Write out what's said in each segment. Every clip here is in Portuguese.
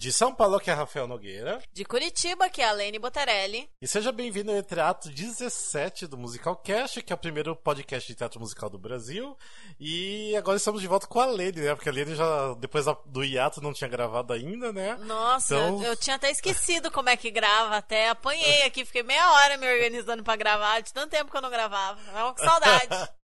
De São Paulo, que é Rafael Nogueira. De Curitiba, que é a Lene Botarelli. E seja bem-vindo ao Entreato 17 do Musical Cast, que é o primeiro podcast de teatro musical do Brasil. E agora estamos de volta com a Lene, né? Porque a Lene já, depois do hiato, não tinha gravado ainda, né? Nossa, então... eu, eu, tinha até esquecido como é que grava, até apanhei aqui, fiquei meia hora me organizando para gravar, de tanto tempo que eu não gravava. Tava com saudade.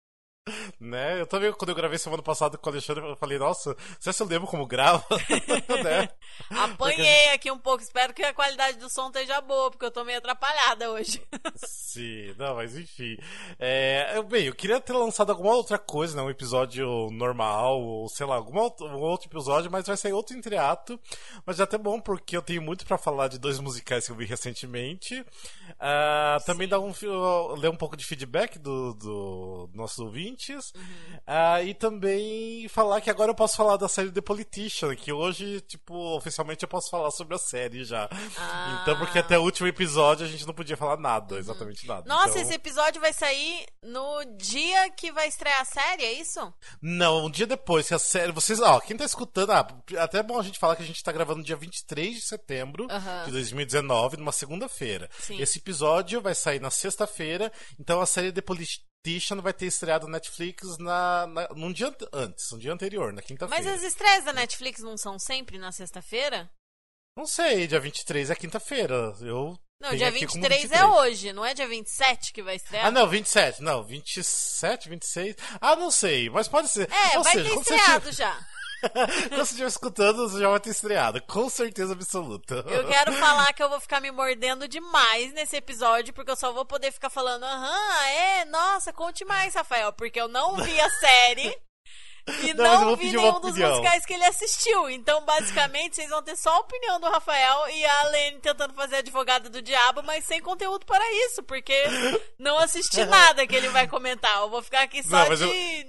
Né? Eu também, quando eu gravei semana passada com o Alexandre, eu falei, nossa, você se eu lembro como grava? né? Apanhei aqui um pouco, espero que a qualidade do som esteja boa, porque eu tô meio atrapalhada hoje. Sim, não, mas enfim. É, bem, eu queria ter lançado alguma outra coisa, né? Um episódio normal, ou sei lá, algum outro, um outro episódio, mas vai sair outro entreato. Mas já é até bom, porque eu tenho muito para falar de dois musicais que eu vi recentemente. Uh, também dar um, ler um pouco de feedback do, do nosso ouvinte ouvintes. Uhum. Uh, e também falar que agora eu posso falar da série The Politician, que hoje, tipo, oficialmente eu posso falar sobre a série já. Ah. Então, porque até o último episódio a gente não podia falar nada, uhum. exatamente nada. Nossa, então... esse episódio vai sair no dia que vai estrear a série, é isso? Não, um dia depois, que a série. Vocês, ó, quem tá escutando, ah, até é bom a gente falar que a gente tá gravando no dia 23 de setembro uhum. de 2019, numa segunda-feira. Esse episódio vai sair na sexta-feira, então a série The Politician Tishan vai ter estreado na Netflix na, na, num dia antes, um dia anterior, na quinta-feira. Mas as estreias da Netflix não são sempre na sexta-feira? Não sei, dia 23 é quinta-feira. Eu não, dia 23, 23 é hoje, não é dia 27 que vai estrear? Ah, não, 27. Não, 27, 26. Ah, não sei, mas pode ser. É, Ou vai seja, ter estreado já. Quando você estiver escutando, você já vai ter estreado. Com certeza absoluta. Eu quero falar que eu vou ficar me mordendo demais nesse episódio, porque eu só vou poder ficar falando, aham, é, nossa, conte mais, Rafael, porque eu não vi a série. E não, não vi nenhum dos musicais que ele assistiu. Então, basicamente, vocês vão ter só a opinião do Rafael e a Lene tentando fazer advogada do diabo, mas sem conteúdo para isso, porque não assisti nada que ele vai comentar. Eu vou ficar aqui só não, de.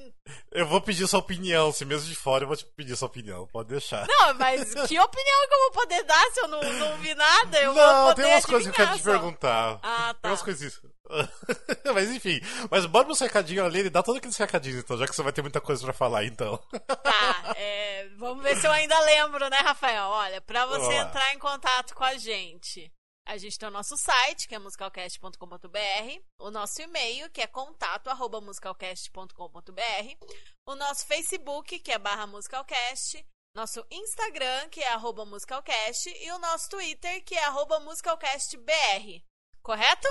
Eu... Vou pedir sua opinião, se mesmo de fora eu vou te pedir sua opinião, pode deixar. Não, mas que opinião que eu vou poder dar se eu não, não vi nada? Eu não, vou tem umas coisas que eu quero te perguntar. Ah, tá. Tem umas coisas. mas enfim, mas bora meu recadinho ali e dá todos aqueles recadinhos então, já que você vai ter muita coisa para falar então. Tá, é, vamos ver se eu ainda lembro, né, Rafael? Olha, para você entrar em contato com a gente, a gente tem o nosso site, que é musicalcast.com.br, o nosso e-mail, que é contato@musicalcast.com.br, o nosso Facebook, que é barra musicalcast, nosso Instagram, que é arroba musicalcast, e o nosso Twitter, que é arroba musicalcastbr. Correto?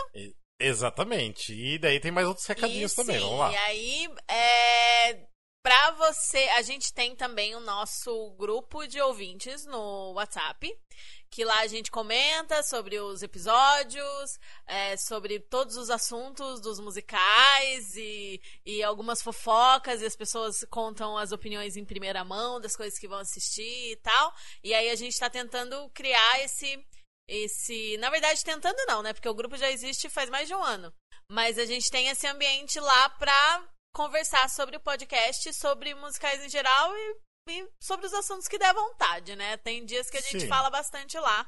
Exatamente. E daí tem mais outros recadinhos e, também, sim, vamos lá. E aí, é, Pra você, a gente tem também o nosso grupo de ouvintes no WhatsApp, que lá a gente comenta sobre os episódios, é, sobre todos os assuntos dos musicais e, e algumas fofocas, e as pessoas contam as opiniões em primeira mão das coisas que vão assistir e tal. E aí a gente tá tentando criar esse. esse Na verdade, tentando não, né? Porque o grupo já existe faz mais de um ano. Mas a gente tem esse ambiente lá pra conversar sobre o podcast, sobre musicais em geral e, sobre os assuntos que der vontade, né? Tem dias que a gente Sim. fala bastante lá.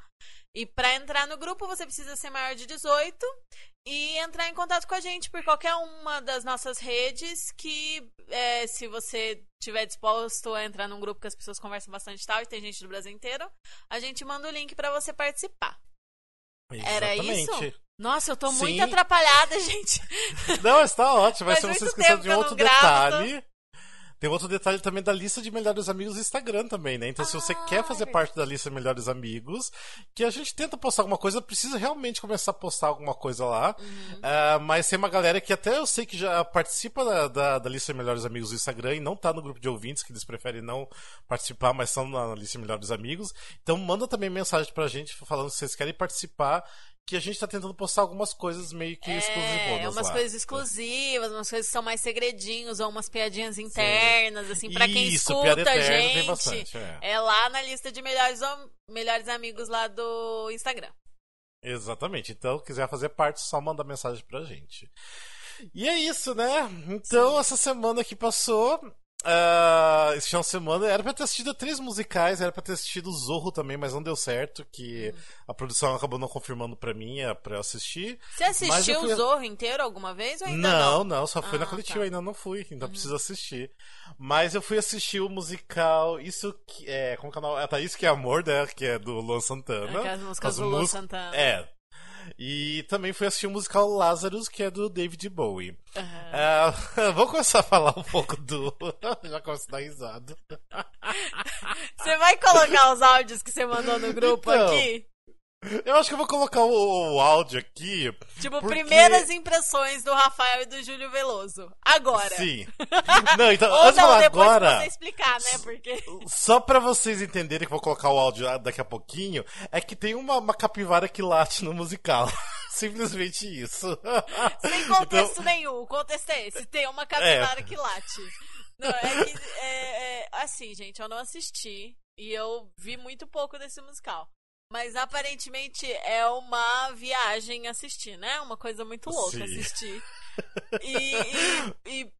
E para entrar no grupo você precisa ser maior de 18 e entrar em contato com a gente por qualquer uma das nossas redes que é, se você estiver disposto a entrar num grupo que as pessoas conversam bastante e tal e tem gente do Brasil inteiro, a gente manda o link para você participar. Exatamente. Era isso? Nossa, eu tô Sim. muito atrapalhada, gente. Não, está ótimo. Mas se você esqueceu de um outro detalhe. Tem outro detalhe também da lista de melhores amigos do Instagram também, né? Então, ah, se você quer fazer é parte da lista de melhores amigos, que a gente tenta postar alguma coisa, precisa realmente começar a postar alguma coisa lá. Uhum. Uh, mas tem uma galera que até eu sei que já participa da, da, da, lista de melhores amigos do Instagram e não tá no grupo de ouvintes, que eles preferem não participar, mas são na lista de melhores amigos. Então, manda também mensagem pra gente falando se vocês querem participar que a gente tá tentando postar algumas coisas meio que é, exclusivas. É, umas lá. coisas exclusivas, umas coisas que são mais segredinhos, ou umas piadinhas internas, Sim. assim, para quem escuta a gente. Bastante, é. é. lá na lista de melhores, melhores amigos lá do Instagram. Exatamente. Então, quiser fazer parte, só manda mensagem pra gente. E é isso, né? Então, Sim. essa semana que passou, Uh, esse final de semana era pra ter assistido três musicais, era pra ter assistido Zorro também, mas não deu certo, que hum. a produção acabou não confirmando pra mim é, pra eu assistir. Você assistiu fui... o Zorro inteiro alguma vez ou ainda não? Não, não, só fui ah, na coletiva, tá. ainda não fui, ainda uhum. preciso assistir. Mas eu fui assistir o musical, isso que é, como canal, é, tá, isso que é Amor, né, que é do Luan Santana. Aquelas músicas As do Luan Santana. É, e também fui assistir o musical Lazarus, que é do David Bowie. Uhum. Uh, vou começar a falar um pouco do. Já começo a dar risada. Você vai colocar os áudios que você mandou no grupo então, aqui? Eu acho que eu vou colocar o, o áudio aqui. Tipo, porque... primeiras impressões do Rafael e do Júlio Veloso. Agora. Sim. Não, então, Ou antes não, falar depois agora. você explicar, né? Porque... Só pra vocês entenderem que eu vou colocar o áudio daqui a pouquinho, é que tem uma, uma capivara que late no musical. Simplesmente isso. Sem contexto então... nenhum. O contexto é esse. Tem uma capivara é. que late. Não, é que. É, é, assim, gente, eu não assisti. E eu vi muito pouco desse musical. Mas aparentemente é uma viagem assistir, né? Uma coisa muito louca Sim. assistir. E, e, e,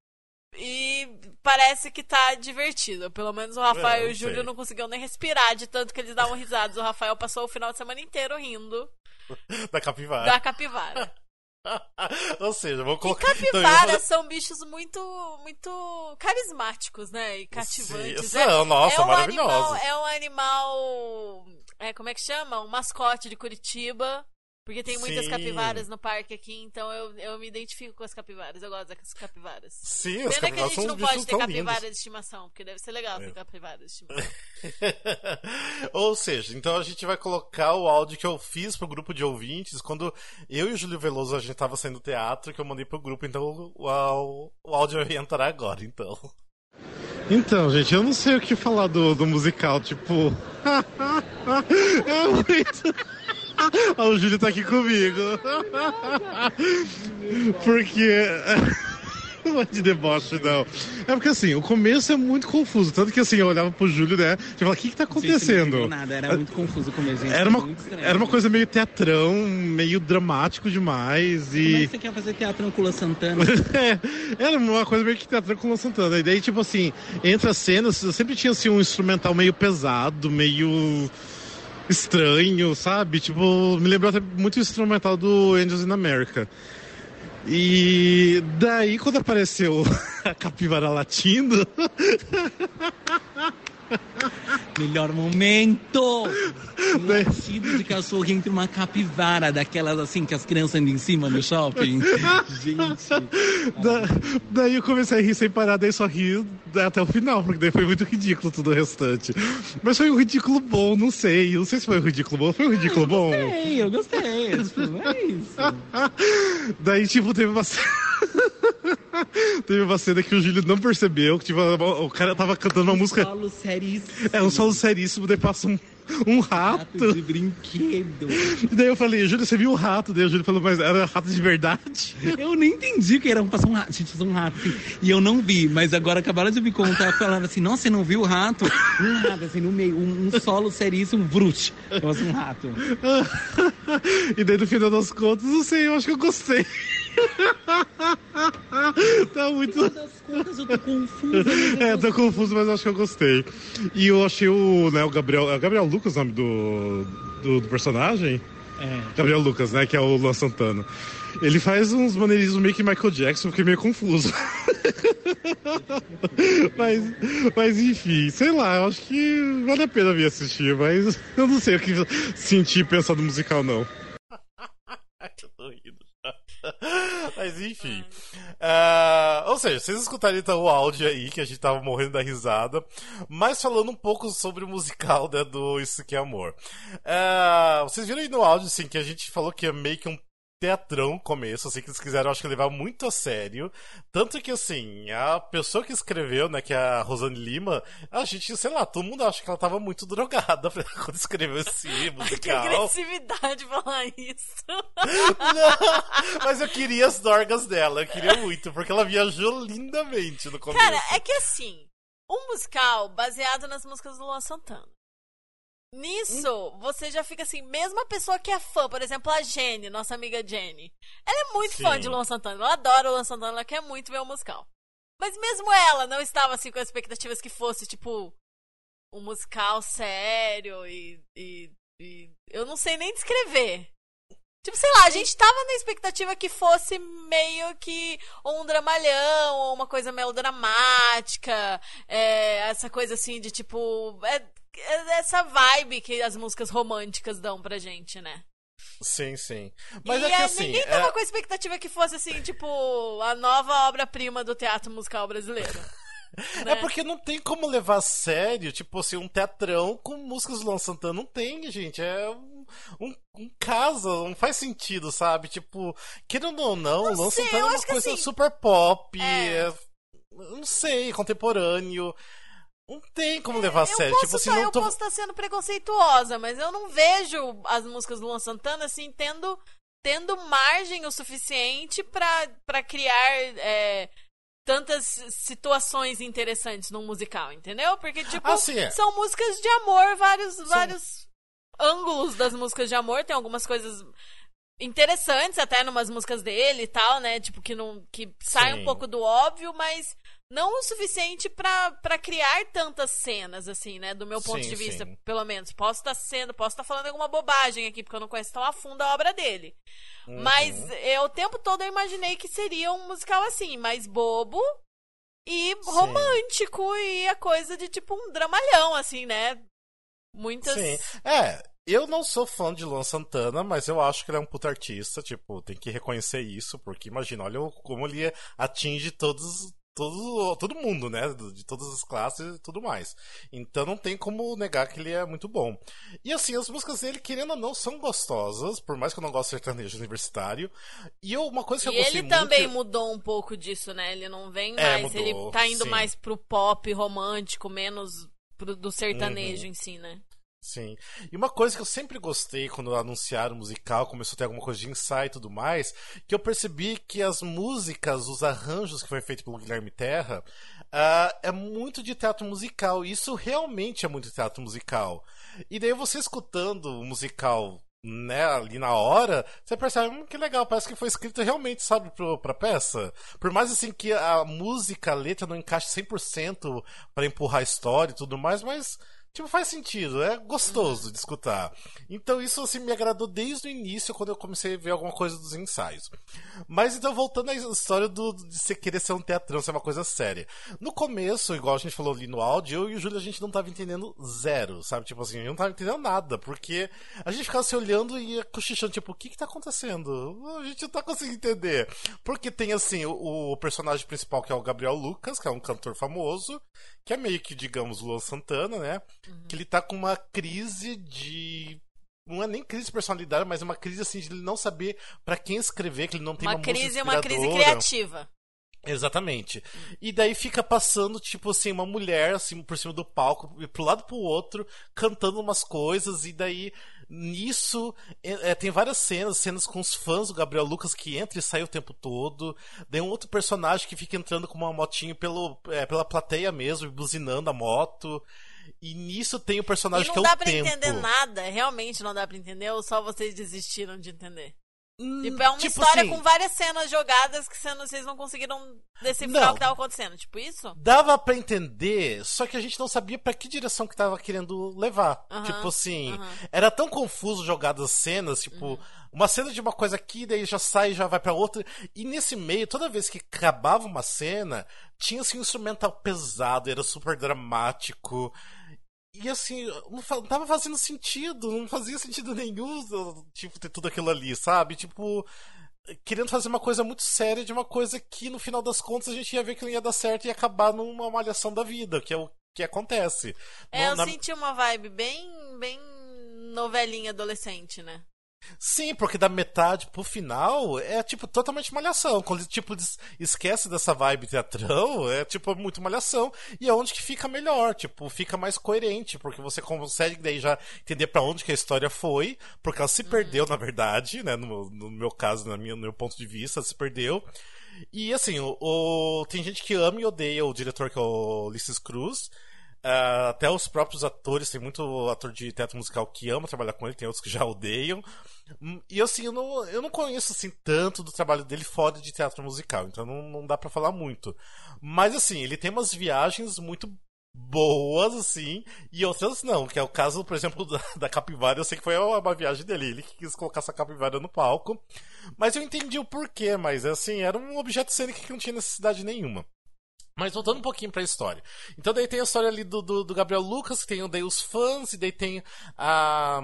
e, parece que tá divertido. Pelo menos o Rafael é, e o Júlio não conseguiam nem respirar de tanto que eles davam risadas. O Rafael passou o final de semana inteiro rindo. Da capivara. Da capivara. Ou seja, vou colocar. E capivaras então, são bichos muito, muito carismáticos, né? E cativantes. Sim, são, é, nossa, é um maravilhosos. Animal, é um animal é, como é que chama? Um mascote de Curitiba. Porque tem muitas Sim. capivaras no parque aqui, então eu, eu me identifico com as capivaras. Eu gosto das capivaras. Sim, Pena as capivaras que a gente não pode ter capivaras lindos. de estimação, porque deve ser legal ter é. capivaras de estimação. Ou seja, então a gente vai colocar o áudio que eu fiz pro grupo de ouvintes quando eu e o Júlio Veloso a gente tava saindo do teatro, que eu mandei pro grupo, então o, o, o áudio vai entrar agora, então. Então, gente, eu não sei o que falar do, do musical, tipo. é muito. Ah, o Júlio tá aqui comigo. Porque. Não é de deboche, não. É porque assim, o começo é muito confuso. Tanto que assim, eu olhava pro Júlio, né? Tipo, o que que tá acontecendo? Não nada, era muito confuso o começo. Gente. Era uma, era uma coisa meio teatrão, meio dramático demais. E... Como é que você quer fazer teatrão com o Santana? é, era uma coisa meio que teatrão com o Santana. E daí, tipo assim, entre as cenas, sempre tinha assim um instrumental meio pesado, meio estranho, sabe? Tipo, me lembrou até muito o instrumental do Angels in America. E daí, quando apareceu a capivara latindo. Melhor momento! Um latido de cachorro entre uma capivara, daquelas assim que as crianças andam em cima no shopping. Gente. Da, daí eu comecei a rir sem parar, daí só ri até o final, porque daí foi muito ridículo tudo o restante. Mas foi um ridículo bom, não sei. Não sei se foi um ridículo bom. Foi um ridículo eu bom? Gostei, eu gostei. É isso. daí, tipo, teve uma. Teve uma cena que o Júlio não percebeu, que tipo, o cara tava cantando uma música. Um solo seríssimo. É, um solo seríssimo, daí passa um, um rato. rato de brinquedo. E daí eu falei, Júlio, você viu o rato? Daí o Júlio falou, mas era rato de verdade? Eu nem entendi que era passar um rato, gente, um rato. Assim, e eu não vi, mas agora acabaram de me contar, falaram assim, nossa, você não viu o rato? Um rato, assim, no meio, um, um solo seríssimo, brute. Nossa, um rato. e daí no final das contas, não sei, eu acho que eu gostei. tá muito. eu tô confuso. É, tô confuso, mas acho que eu gostei. E eu achei o, né, o Gabriel. É o Gabriel Lucas o nome do, do, do personagem? É. Gabriel Lucas, né? Que é o Luan Santana. Ele faz uns maneirismos meio que Michael Jackson, fiquei meio confuso. mas, mas enfim, sei lá, eu acho que vale a pena vir assistir, mas eu não sei o que sentir pensando no musical, não. Mas enfim. Uh, ou seja, vocês escutaram então o áudio aí, que a gente tava morrendo da risada. Mas falando um pouco sobre o musical né, do Isso Que é Amor. Uh, vocês viram aí no áudio, assim, que a gente falou que é meio que um teatrão começo, assim, que eles quiseram, acho que levar muito a sério. Tanto que, assim, a pessoa que escreveu, né, que é a Rosane Lima, a gente, sei lá, todo mundo acha que ela tava muito drogada quando escreveu esse musical. que agressividade falar isso. Não, mas eu queria as dorgas dela, eu queria muito, porque ela viajou lindamente no começo. Cara, é que assim, um musical baseado nas músicas do Luan Santana. Nisso, você já fica assim, mesmo a pessoa que é fã, por exemplo, a Jenny, nossa amiga Jenny, ela é muito Sim. fã de Luan Santana, ela adora o Luan Santana, ela quer muito ver o musical. Mas mesmo ela não estava assim com expectativas que fosse, tipo, um musical sério e, e, e eu não sei nem descrever. Tipo, sei lá, a gente tava na expectativa que fosse meio que um dramalhão, ou uma coisa melodramática, é, essa coisa assim de tipo. É, é essa vibe que as músicas românticas dão pra gente, né? Sim, sim. Mas e é que assim. ninguém tava é- com a expectativa que fosse assim, tipo, a nova obra-prima do teatro musical brasileiro. né? É porque não tem como levar a sério, tipo assim, um teatrão com músicas do Luan Santana. Não tem, gente. É um, um, um caso, não faz sentido, sabe? Tipo, querendo ou não, o Luan sei, Santana é uma coisa assim, super pop, é. é, não sei, contemporâneo. Não tem como levar a eu sério. posso Tipo assim, tá- não eu tô. posso estar sendo preconceituosa, mas eu não vejo as músicas do Luan Santana assim tendo, tendo margem o suficiente pra, pra criar é, tantas situações interessantes num musical, entendeu? Porque, tipo, Ah, sim, é. são músicas de amor, vários, vários ângulos das músicas de amor, tem algumas coisas interessantes até numas músicas dele e tal, né? Tipo, que não que sai Sim. um pouco do óbvio, mas não o suficiente pra pra criar tantas cenas, assim, né? Do meu ponto Sim, de vista, sim. pelo menos. Posso estar sendo, posso estar falando alguma bobagem aqui, porque eu não conheço tão a fundo a obra dele. Uhum. Mas eu, o tempo todo eu imaginei que seria um musical assim, mais bobo e romântico e a coisa de tipo um dramalhão, assim, né? Muitas. Sim. É, eu não sou fã de Luan Santana, mas eu acho que ele é um puta artista, tipo, tem que reconhecer isso, porque imagina, olha como ele atinge todos. Todo, todo mundo, né? De todas as classes e tudo mais. Então não tem como negar que ele é muito bom. E assim, as músicas dele, querendo ou não, são gostosas, por mais que eu não goste de sertanejo universitário. E eu, uma coisa que E eu gostei ele também muito. mudou um pouco disso, né? Ele não vem É, mais, mudou, ele tá indo sim. mais pro pop romântico, menos pro, do sertanejo Uhum. em si, né? Sim. E uma coisa que eu sempre gostei quando anunciaram o musical, começou a ter alguma coisa de ensaio e tudo mais, que eu percebi que as músicas, os arranjos que foi feito pelo Guilherme Terra, ah, é muito de teatro musical. E isso realmente é muito teatro musical. E daí você escutando o musical né, ali na hora, você percebe hum, que legal, parece que foi escrito realmente, sabe, pro, pra peça. Por mais assim que a música, a letra não encaixe 100% pra empurrar a história e tudo mais, mas Tipo, faz sentido, é gostoso de escutar. Então isso assim me agradou desde o início, quando eu comecei a ver alguma coisa dos ensaios. Mas então, voltando à história do, de você querer ser um teatrão, ser uma coisa séria. No começo, igual a gente falou ali no áudio, eu e o Júlio a gente não tava entendendo zero, sabe? Tipo assim, a gente não tava entendendo nada, porque a gente ficava se olhando e cochichando, tipo, o que que tá acontecendo? A gente não tá conseguindo entender. Porque tem assim, o, o personagem principal que é o Gabriel Lucas, que é um cantor famoso, que é meio que, digamos, Luan Santana, né? Que ele tá com uma crise de. Não é nem crise de personalidade, mas é uma crise assim de ele não saber pra quem escrever, que ele não tem uma, Uma crise, música uma crise criativa. Exatamente. E daí fica passando, tipo assim, uma mulher assim por cima do palco, e pro lado pro outro, cantando umas coisas, e daí nisso é, é, tem várias cenas, cenas com os fãs do Gabriel Lucas que entra e sai o tempo todo. Daí um outro personagem que fica entrando com uma motinha pelo, é, pela plateia mesmo, buzinando a moto. E nisso tem o personagem que é não o dá pra tempo. entender nada, realmente não dá pra entender, ou só vocês desistiram de entender? Hum, Tipo, é uma tipo história assim, com várias cenas jogadas que vocês não conseguiram decifrar Não. o que tava acontecendo. Tipo isso? Dava pra entender, só que a gente não sabia pra que direção que tava querendo levar. Tipo assim, era tão confuso jogadas as cenas, tipo, uma cena de uma coisa aqui, daí já sai, já vai pra outra. E nesse meio, toda vez que acabava uma cena, tinha assim um instrumental pesado, era super dramático. E assim, não, não tava fazendo sentido, não fazia sentido nenhum, tipo, ter tudo aquilo ali, sabe? Tipo, querendo fazer uma coisa muito séria de uma coisa que no final das contas a gente ia ver que não ia dar certo e ia acabar numa malhação da vida, que é o que acontece. É, No- eu na- senti uma vibe bem, bem novelinha adolescente, né? Sim, porque da metade pro final é tipo totalmente malhação. Quando tipo des- esquece dessa vibe teatrão, é tipo muito malhação. E é onde que fica melhor, tipo, fica mais coerente, porque você consegue daí já entender pra onde que a história foi, porque ela se perdeu, na verdade, né? No, no meu caso, na minha, no meu ponto de vista, se perdeu. E assim, o, o- tem gente que ama e odeia o diretor que é o Ulisses Cruz. Uh, até os próprios atores, tem muito ator de teatro musical que ama trabalhar com ele, tem outros que já odeiam. Hum, e assim, eu não, eu não conheço assim tanto do trabalho dele fora de teatro musical, então não, não dá para falar muito. Mas assim, ele tem umas viagens muito boas, assim, e outras não, que é o caso, por exemplo, da, da capivara, eu sei que foi uma viagem dele, ele quis colocar essa capivara no palco, mas eu entendi o porquê, mas assim, era um objeto cênico que não tinha necessidade nenhuma. Mas voltando um pouquinho pra história. Então daí tem a história ali do, do, do Gabriel Lucas, que tem daí os fãs, e daí tem a,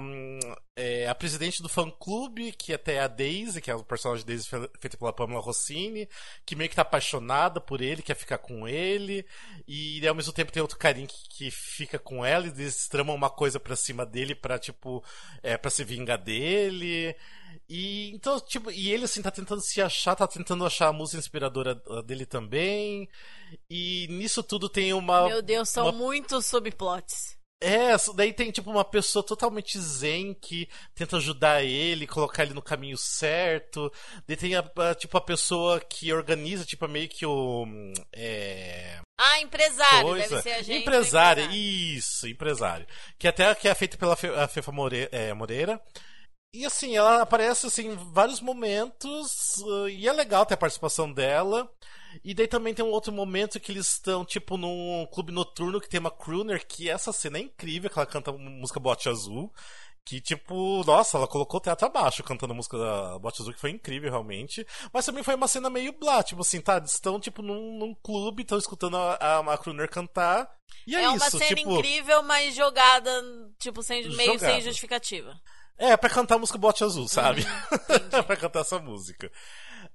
é, a presidente do fã clube, que até é a Daisy, que é o personagem Daisy feito pela Pamela Rossini, que meio que tá apaixonada por ele, quer ficar com ele, e ao mesmo tempo tem outro carinho que, que fica com ela, e eles tramam uma coisa pra cima dele pra, tipo, é, pra se vingar dele. E então, tipo, e ele assim tá tentando se achar, tá tentando achar a música inspiradora dele também. E nisso tudo tem uma. Meu Deus, são uma... muitos subplots. É, daí tem tipo uma pessoa totalmente zen que tenta ajudar ele, colocar ele no caminho certo. Daí tem a, a tipo a pessoa que organiza, tipo meio que o. É... Ah, empresário, Coisa. deve ser a gente. Empresário, isso, empresário. Que até que é feito pela Fe, Fefa Moreira, é, Moreira. E assim, ela aparece assim, em vários momentos, uh, e é legal ter a participação dela. E daí também tem um outro momento que eles estão, tipo, num clube noturno que tem uma crooner, que essa cena é incrível, que ela canta música Bote Azul. Que, tipo, nossa, ela colocou o teatro abaixo cantando a música da Bote Azul, que foi incrível, realmente. Mas também foi uma cena meio blá, tipo assim, tá? Eles estão, tipo, num, num clube, estão escutando a, a, a Crooner cantar. E é, é isso, uma cena tipo... incrível, mas jogada, tipo, sem, meio sem justificativa. É, pra cantar a música Bote Azul, sabe? Uhum, pra cantar essa música.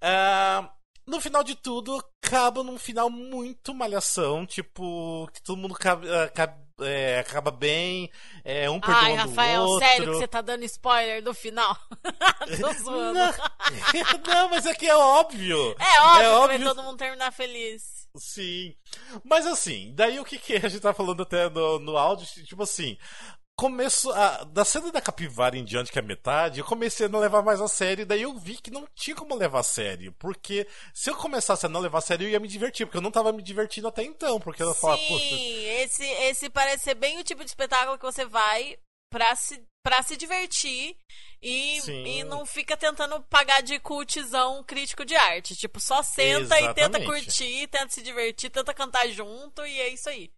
Uh, no final de tudo, acaba num final muito malhação, tipo, que todo mundo acaba, acaba, é, acaba bem, é, um perdoando Ai, Rafael, o outro. sério que você tá dando spoiler do final? Tô zoando. Não, não, mas é que é óbvio. É óbvio, é óbvio. todo mundo terminar feliz. Sim. Mas assim, daí o que, que a gente tá falando até no, no áudio, tipo assim, começo a, da cena da capivara em diante, que é metade, eu comecei a não levar mais a sério, e daí eu vi que não tinha como levar a sério. Porque se eu começasse a não levar a sério, eu ia me divertir, porque eu não tava me divertindo até então. Porque eu falava, Sim, esse, esse parece ser bem o tipo de espetáculo que você vai pra se, pra se divertir e, e não fica tentando pagar de cultizão crítico de arte. Tipo, só senta Exatamente. e tenta curtir, tenta se divertir, tenta cantar junto e é isso aí.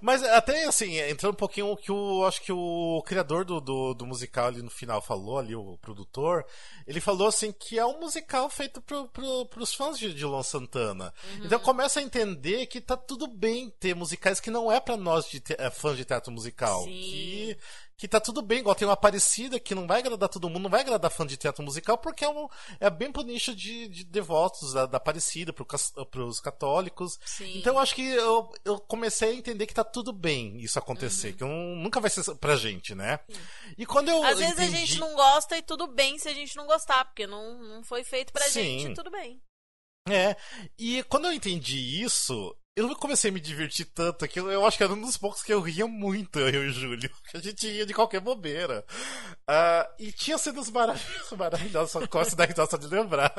Mas até assim, entrando um pouquinho o que o acho que o criador do, do, do, musical ali no final falou, ali, o produtor, ele falou assim que é um musical feito pro, pro, pros fãs de, de Luan Santana. Uhum. Então começa a entender que tá tudo bem ter musicais que não é para nós de te, é, fãs de teatro musical. Sim. Que que tá tudo bem, igual tem uma parecida que não vai agradar todo mundo, não vai agradar fã de teatro musical, porque é, um, é bem pro nicho de, de devotos da, da Aparecida, pro, pros católicos. Sim. Então eu acho que eu, eu comecei a entender que tá tudo bem isso acontecer, uhum. que nunca vai ser pra gente, né? Sim. E quando eu. Às vezes entendi... a gente não gosta e tudo bem se a gente não gostar, porque não, não foi feito pra Sim. gente, tudo bem. É, e quando eu entendi isso, eu comecei a me divertir tanto que eu, acho que era um dos poucos que eu ria muito, eu e o Júlio. A gente ria de qualquer bobeira. Uh, e tinha cenas maravilhosas, maravilhosas, só gosto da risada de lembrar.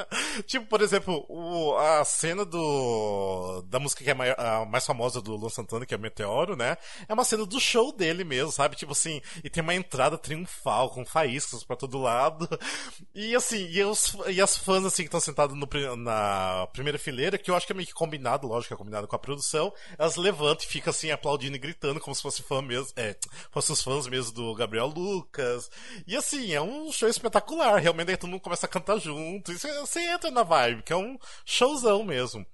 Tipo, por exemplo, o, a cena do da música que é a mais famosa do Luan Santana, que é Meteoro, né? É uma cena do show dele mesmo, sabe? Tipo assim, e tem uma entrada triunfal, com faíscas para todo lado. E assim, e, os, e as fãs assim que estão sentadas na primeira fileira, que eu acho que é meio que combinado, lógico, é combinado com a produção, elas levantam e ficam assim aplaudindo e gritando como se fosse fã mesmo, é, fossem os fãs mesmo do Gabriel Lucas. E assim, é um show espetacular, realmente aí todo mundo começa a cantar junto, e você, entra na vibe, que é um showzão mesmo.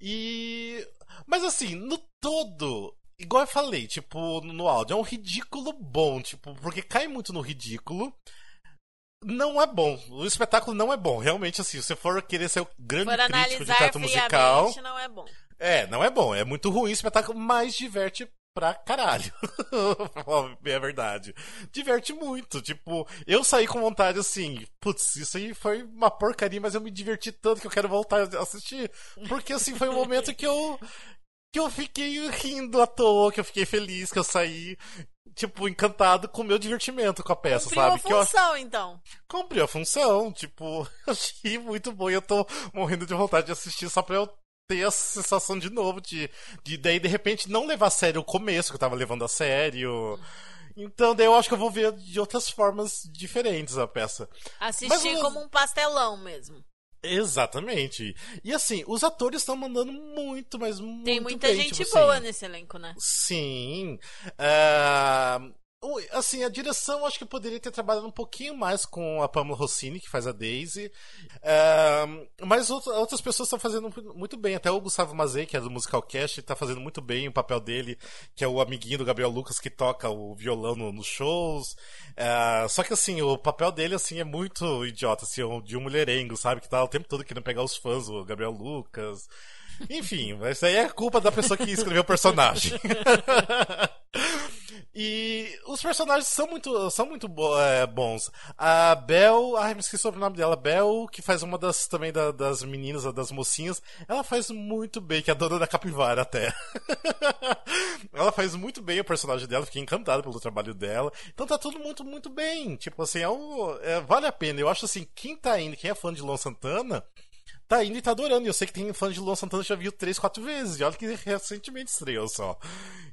E mas assim, no todo, igual eu falei, tipo, no áudio, é um ridículo bom, tipo, porque cai muito no ridículo não é bom. O espetáculo não é bom. Realmente, assim, se você for querer ser o grande for crítico de teatro musical. Não é bom. É, não é bom. É muito ruim o espetáculo, mas diverte pra caralho. é verdade. Diverte muito. Tipo, eu saí com vontade assim, putz, isso aí foi uma porcaria, mas eu me diverti tanto que eu quero voltar a assistir. Porque assim, foi um momento que eu. Que eu fiquei rindo à toa, que eu fiquei feliz, que eu saí tipo, encantado com o meu divertimento com a peça, Cumpriu sabe? Cumpriu a função, eu... então. Cumpriu a função, tipo, achei muito bom e eu tô morrendo de vontade de assistir só pra eu ter essa sensação de novo de, de daí de repente não levar a sério o começo que eu tava levando a sério. Então daí eu acho que eu vou ver de outras formas diferentes a peça. Assistir Mas- como um pastelão mesmo. Exatamente. E assim, os atores estão mandando muito, mas muito Tem muita bem, gente tipo boa assim. nesse elenco, né? Sim. O- assim, a direção acho que poderia ter trabalhado um pouquinho mais com a Pamela Rossini, que faz a Daisy. Mas outra- outras pessoas estão fazendo muito bem. Até o Gustavo Mazei, que é do Musical Cast, está fazendo muito bem o papel dele, que é o amiguinho do Gabriel Lucas que toca o violão no- nos shows. Ah, só que assim, o papel dele assim é muito idiota, assim, de um mulherengo, sabe? Que tá o tempo todo querendo pegar os fãs, o Gabriel Lucas. Enfim, mas aí é culpa da pessoa que escreveu o personagem. e os personagens são muito, são muito é, bons. A Bel, ai, me esqueci o nome dela. Bel, que faz uma das também da- das meninas, das mocinhas, ela faz muito bem, que é a dona da capivara até. ela faz muito bem o personagem dela, fiquei encantado pelo trabalho dela. Então tá tudo muito, muito bem. Tipo assim, é um- é, vale a pena. Eu acho assim, quem tá indo, quem é fã de Luan Santana, tá indo e tá adorando. E Eu sei que tem fã de Luan Santana que já viu três, quatro vezes. E olha que recentemente estreou só.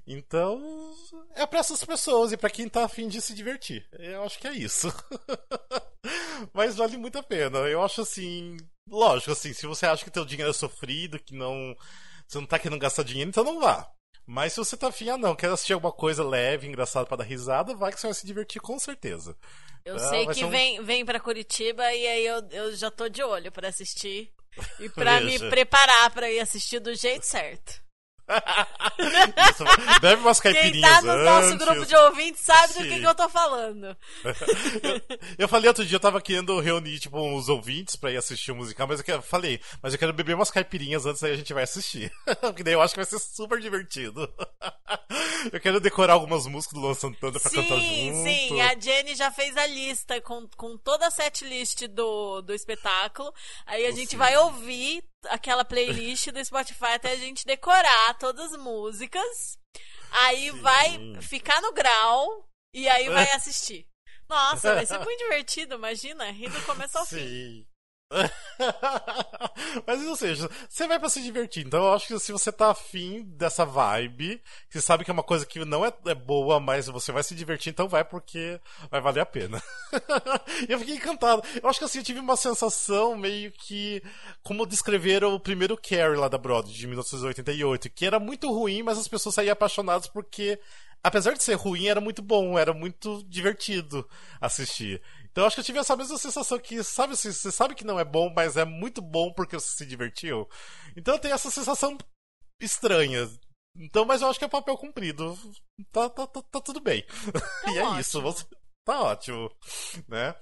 Então, é pra essas pessoas e pra quem tá afim de se divertir. Eu acho que é isso. Mas vale muito a pena. Eu acho assim. Lógico, assim, se você acha que teu dinheiro é sofrido, que não. Você não tá querendo gastar dinheiro, então não vá. Mas se você tá afim, ah não, quer assistir alguma coisa leve, engraçada pra dar risada, vai que você vai se divertir com certeza. Eu Ah, sei que um- vem, vem pra Curitiba e aí eu, eu já tô de olho pra assistir. E pra me preparar pra ir assistir do jeito certo. Bebe umas Quem caipirinhas tá no nosso antes. grupo de ouvintes sabe do Sim. que, que eu tô falando. Eu falei outro dia, eu tava querendo reunir, tipo, uns ouvintes pra ir assistir o musical, mas eu quero, falei, mas eu quero beber umas caipirinhas antes, aí a gente vai assistir. Porque daí eu acho que vai ser super divertido. Eu quero decorar algumas músicas do Luan Santana pra cantar Sim, junto. sim. A Jenny já fez a lista com, com toda a setlist do, do espetáculo. Aí a gente Sim. vai ouvir aquela playlist do Spotify até a gente decorar todas as músicas. Aí Sim. vai ficar no grau e aí vai assistir. Nossa, vai ser muito divertido, imagina, rir do começo ao fim. Mas, ou seja, você vai pra se divertir. Então, eu acho que se você tá afim dessa vibe, você sabe que é uma coisa que não é, é boa, mas você vai se divertir, então vai porque vai valer a pena. eu fiquei encantado. Eu acho que assim, eu tive uma sensação meio que como descreveram o primeiro Carrie lá da Broadway, de 1988, que era muito ruim, mas as pessoas saíam apaixonadas porque apesar de ser ruim, era muito bom, era muito divertido assistir. Então eu acho que eu tive essa mesma sensação que, sabe, assim, você sabe que não é bom, mas é muito bom porque você se divertiu. Então eu tenho essa sensação estranha. Então, mas eu acho que é papel cumprido. Tá, tá, tá, tá tudo bem. e é ótimo. isso, você- tá ótimo. Né?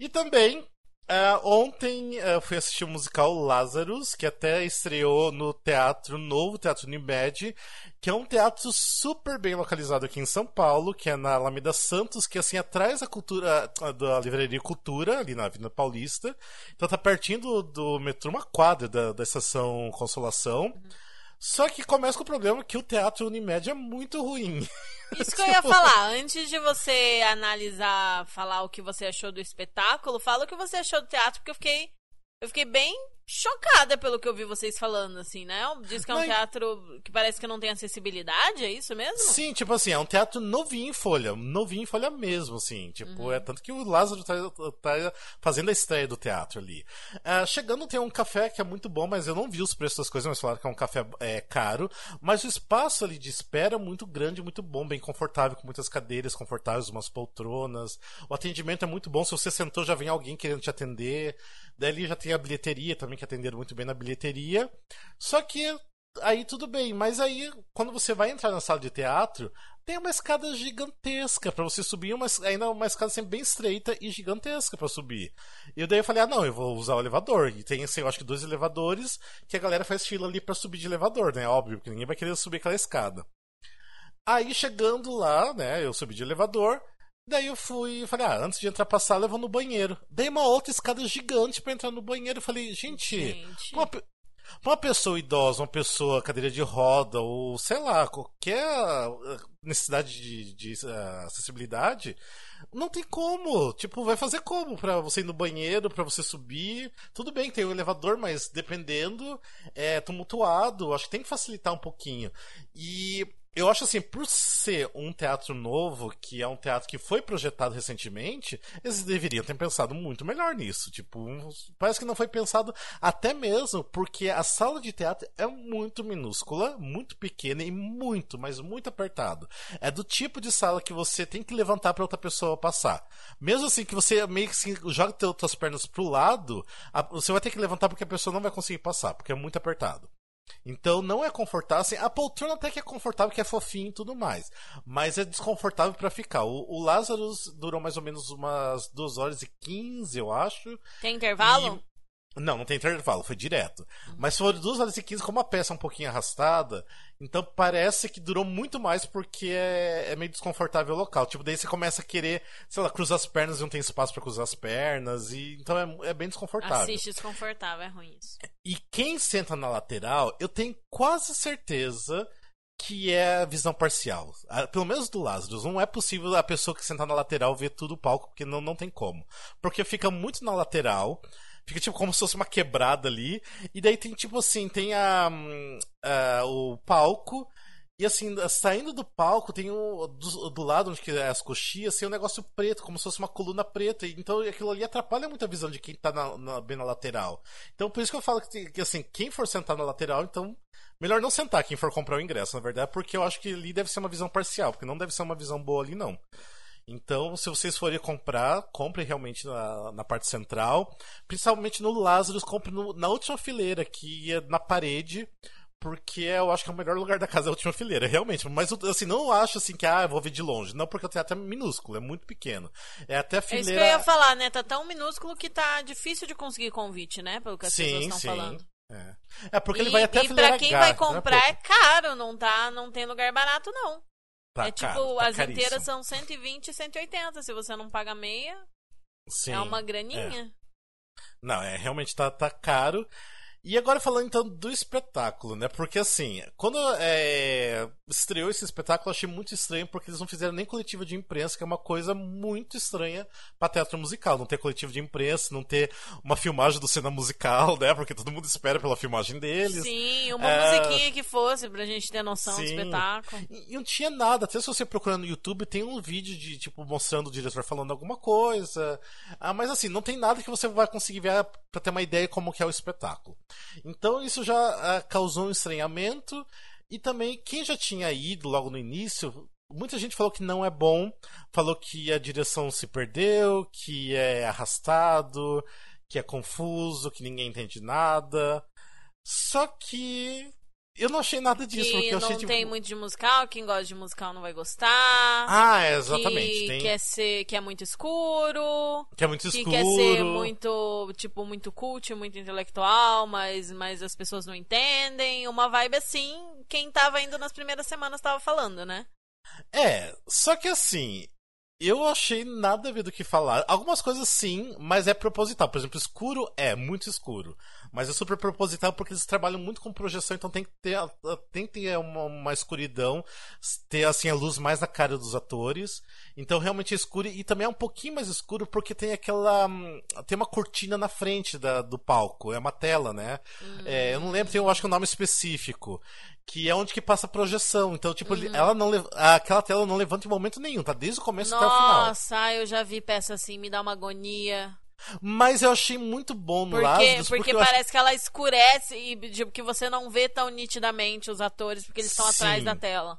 E também, ah, ontem eu fui assistir o musical Lazarus, que até estreou no Teatro Novo, Teatro Unimed, que é um teatro super bem localizado aqui em São Paulo, que é na Alameda Santos, que assim atrás da cultura da livraria Cultura, ali na Avenida Paulista. Então tá pertinho do, do metrô, uma quadra da, da estação Consolação. Só que começa com o problema que o teatro Unimed é muito ruim. Isso que eu ia falar. Antes de você analisar, falar o que você achou do espetáculo, fala o que você achou do teatro, porque eu fiquei. Eu fiquei bem chocada pelo que eu vi vocês falando, assim, né? Diz que é um Não, teatro que parece que não tem acessibilidade, é isso mesmo? Sim, tipo assim, é um teatro novinho em folha. Novinho em folha mesmo, assim. Tipo, Uhum. é tanto que o Lázaro tá, tá fazendo a estreia do teatro ali. Ah, chegando tem um café que é muito bom, mas eu não vi os preços das coisas, mas falaram que é um café é, caro. Mas o espaço ali de espera é muito grande, muito bom, bem confortável, com muitas cadeiras confortáveis, umas poltronas. O atendimento é muito bom. Se você sentou, já vem alguém querendo te atender. Daí ali já tem a bilheteria também, que atenderam muito bem na bilheteria. Só que aí tudo bem, mas aí quando você vai entrar na sala de teatro, tem uma escada gigantesca pra você subir, uma, ainda uma escada sempre bem estreita e gigantesca pra subir. E daí eu falei, ah não, eu vou usar o elevador. E tem, assim, eu acho que dois elevadores que a galera faz fila ali pra subir de elevador, né? Óbvio, porque ninguém vai querer subir aquela escada. Aí chegando lá, né, eu subi de elevador, daí eu fui, falei, ah, antes de entrar pra sala eu vou no banheiro. Dei uma outra escada gigante pra entrar no banheiro, eu falei, gente, Gente. uma, uma pessoa idosa, uma pessoa cadeira de roda, ou sei lá, qualquer eh, necessidade de, de uh, acessibilidade, não tem como. Tipo, vai fazer como pra você ir no banheiro, pra você subir. Tudo bem que tem o um elevador, mas dependendo, é tumultuado. Acho que tem que facilitar um pouquinho. E eu acho assim, por ser um teatro novo, que é um teatro que foi projetado recentemente, eles deveriam ter pensado muito melhor nisso. Tipo, parece que não foi pensado até mesmo porque a sala de teatro é muito minúscula, muito pequena e muito, mas muito apertado. É do tipo de sala que você tem que levantar para outra pessoa passar. Mesmo assim que você meio que assim, joga suas pernas pro lado, você vai ter que levantar porque a pessoa não vai conseguir passar, porque é muito apertado. Então não é confortável. Assim, a poltrona até que é confortável, que é fofinho e tudo mais. Mas é desconfortável para ficar. O, o Lazarus durou mais ou menos umas 2 horas e 15, eu acho. Tem intervalo? Não, não tem intervalo, foi direto. Uhum. Mas foram 2 horas e 15, como a peça é um pouquinho arrastada, então parece que durou muito mais porque é, é, meio desconfortável o local. Tipo, daí você começa a querer, sei lá, cruzar as pernas e não tem espaço para cruzar as pernas. e Então é, é, bem desconfortável. Assiste desconfortável, é ruim isso. E quem senta na lateral, eu tenho quase certeza que é visão parcial. Pelo menos do Lazarus. Não é possível a pessoa que senta na lateral ver tudo o palco, porque não, não tem como. Porque fica muito na lateral. Fica tipo como se fosse uma quebrada ali. E daí tem tipo assim, tem a, a o palco. E assim, saindo do palco, tem o, do, do lado onde que é as coxias, tem um negócio preto, como se fosse uma coluna preta. Então aquilo ali atrapalha muito a visão de quem tá na, na, bem na lateral. Então por isso que eu falo que, que, assim, quem for sentar na lateral, então. Melhor não sentar quem for comprar o ingresso, na verdade, porque eu acho que ali deve ser uma visão parcial, porque não deve ser uma visão boa ali, não. Então, se vocês forem comprar, comprem realmente na, na parte central. Principalmente no Lazarus, compre no, na última fileira, que é na parede. Porque eu acho que é o melhor lugar da casa é a última fileira, realmente. Mas assim, não acho assim que ah, eu vou ver de longe. Não, porque o teatro é minúsculo, é muito pequeno. É até a fileira. É isso que eu ia falar, né? Tá tão minúsculo que tá difícil de conseguir convite, né? Pelo que as sim, pessoas estão falando. É. é porque e, ele vai até a fileira. E pra quem H, vai comprar é caro, não tá, não tem lugar barato, não. Tá é caro, tipo, tá as caríssimo. inteiras são 120 e 180. Se você não paga meia, Sim, é uma graninha. É. Não, é realmente tá, tá caro. E agora falando então do espetáculo, né? Porque assim, quando é, estreou esse espetáculo, eu achei muito estranho porque eles não fizeram nem coletiva de imprensa, que é uma coisa muito estranha para teatro musical. Não ter coletiva de imprensa, não ter uma filmagem do cena musical, né? Porque todo mundo espera pela filmagem deles. Sim, uma é... musiquinha que fosse pra gente ter noção Sim. do espetáculo. E, e, não tinha nada. Até se você procurar no YouTube, tem um vídeo de, tipo, mostrando o diretor falando alguma coisa. Ah, mas assim, não tem nada que você vai conseguir ver pra ter uma ideia como que é o espetáculo. Então isso já uh, causou um estranhamento. E também, quem já tinha ido logo no início, muita gente falou que não é bom, falou que a direção se perdeu, que é arrastado, que é confuso, que ninguém entende nada. Só que eu não achei nada disso. Que porque eu não achei, tipo... tem muito de musical, quem gosta de musical não vai gostar. Ah, é, exatamente. Que tem... quer ser, que é muito escuro. Que é muito escuro. Que quer ser muito, tipo, muito cult, muito intelectual, mas, mas as pessoas não entendem. Uma vibe assim, quem tava indo nas primeiras semanas tava falando, né? É, só que assim, eu achei nada a ver do que falar. Algumas coisas sim, mas é proposital. Por exemplo, escuro é muito escuro. Mas é super proposital porque eles trabalham muito com projeção, então tem que ter, tem que ter uma, uma escuridão, ter assim a luz mais na cara dos atores. Então realmente é escuro e também é um pouquinho mais escuro porque tem aquela. Tem uma cortina na frente da, do palco, é uma tela, né? Hum. É, eu não lembro, tem, eu acho que é um nome específico que é onde que passa a projeção. Então, tipo, uhum. ela não aquela tela não levanta em momento nenhum, tá desde o começo Nossa, até o final. Nossa, eu já vi peça assim, me dá uma agonia. Mas eu achei muito bom no porque, Lazarus. Porque, porque parece acho... que ela escurece e tipo, que você não vê tão nitidamente os atores porque eles estão atrás da tela.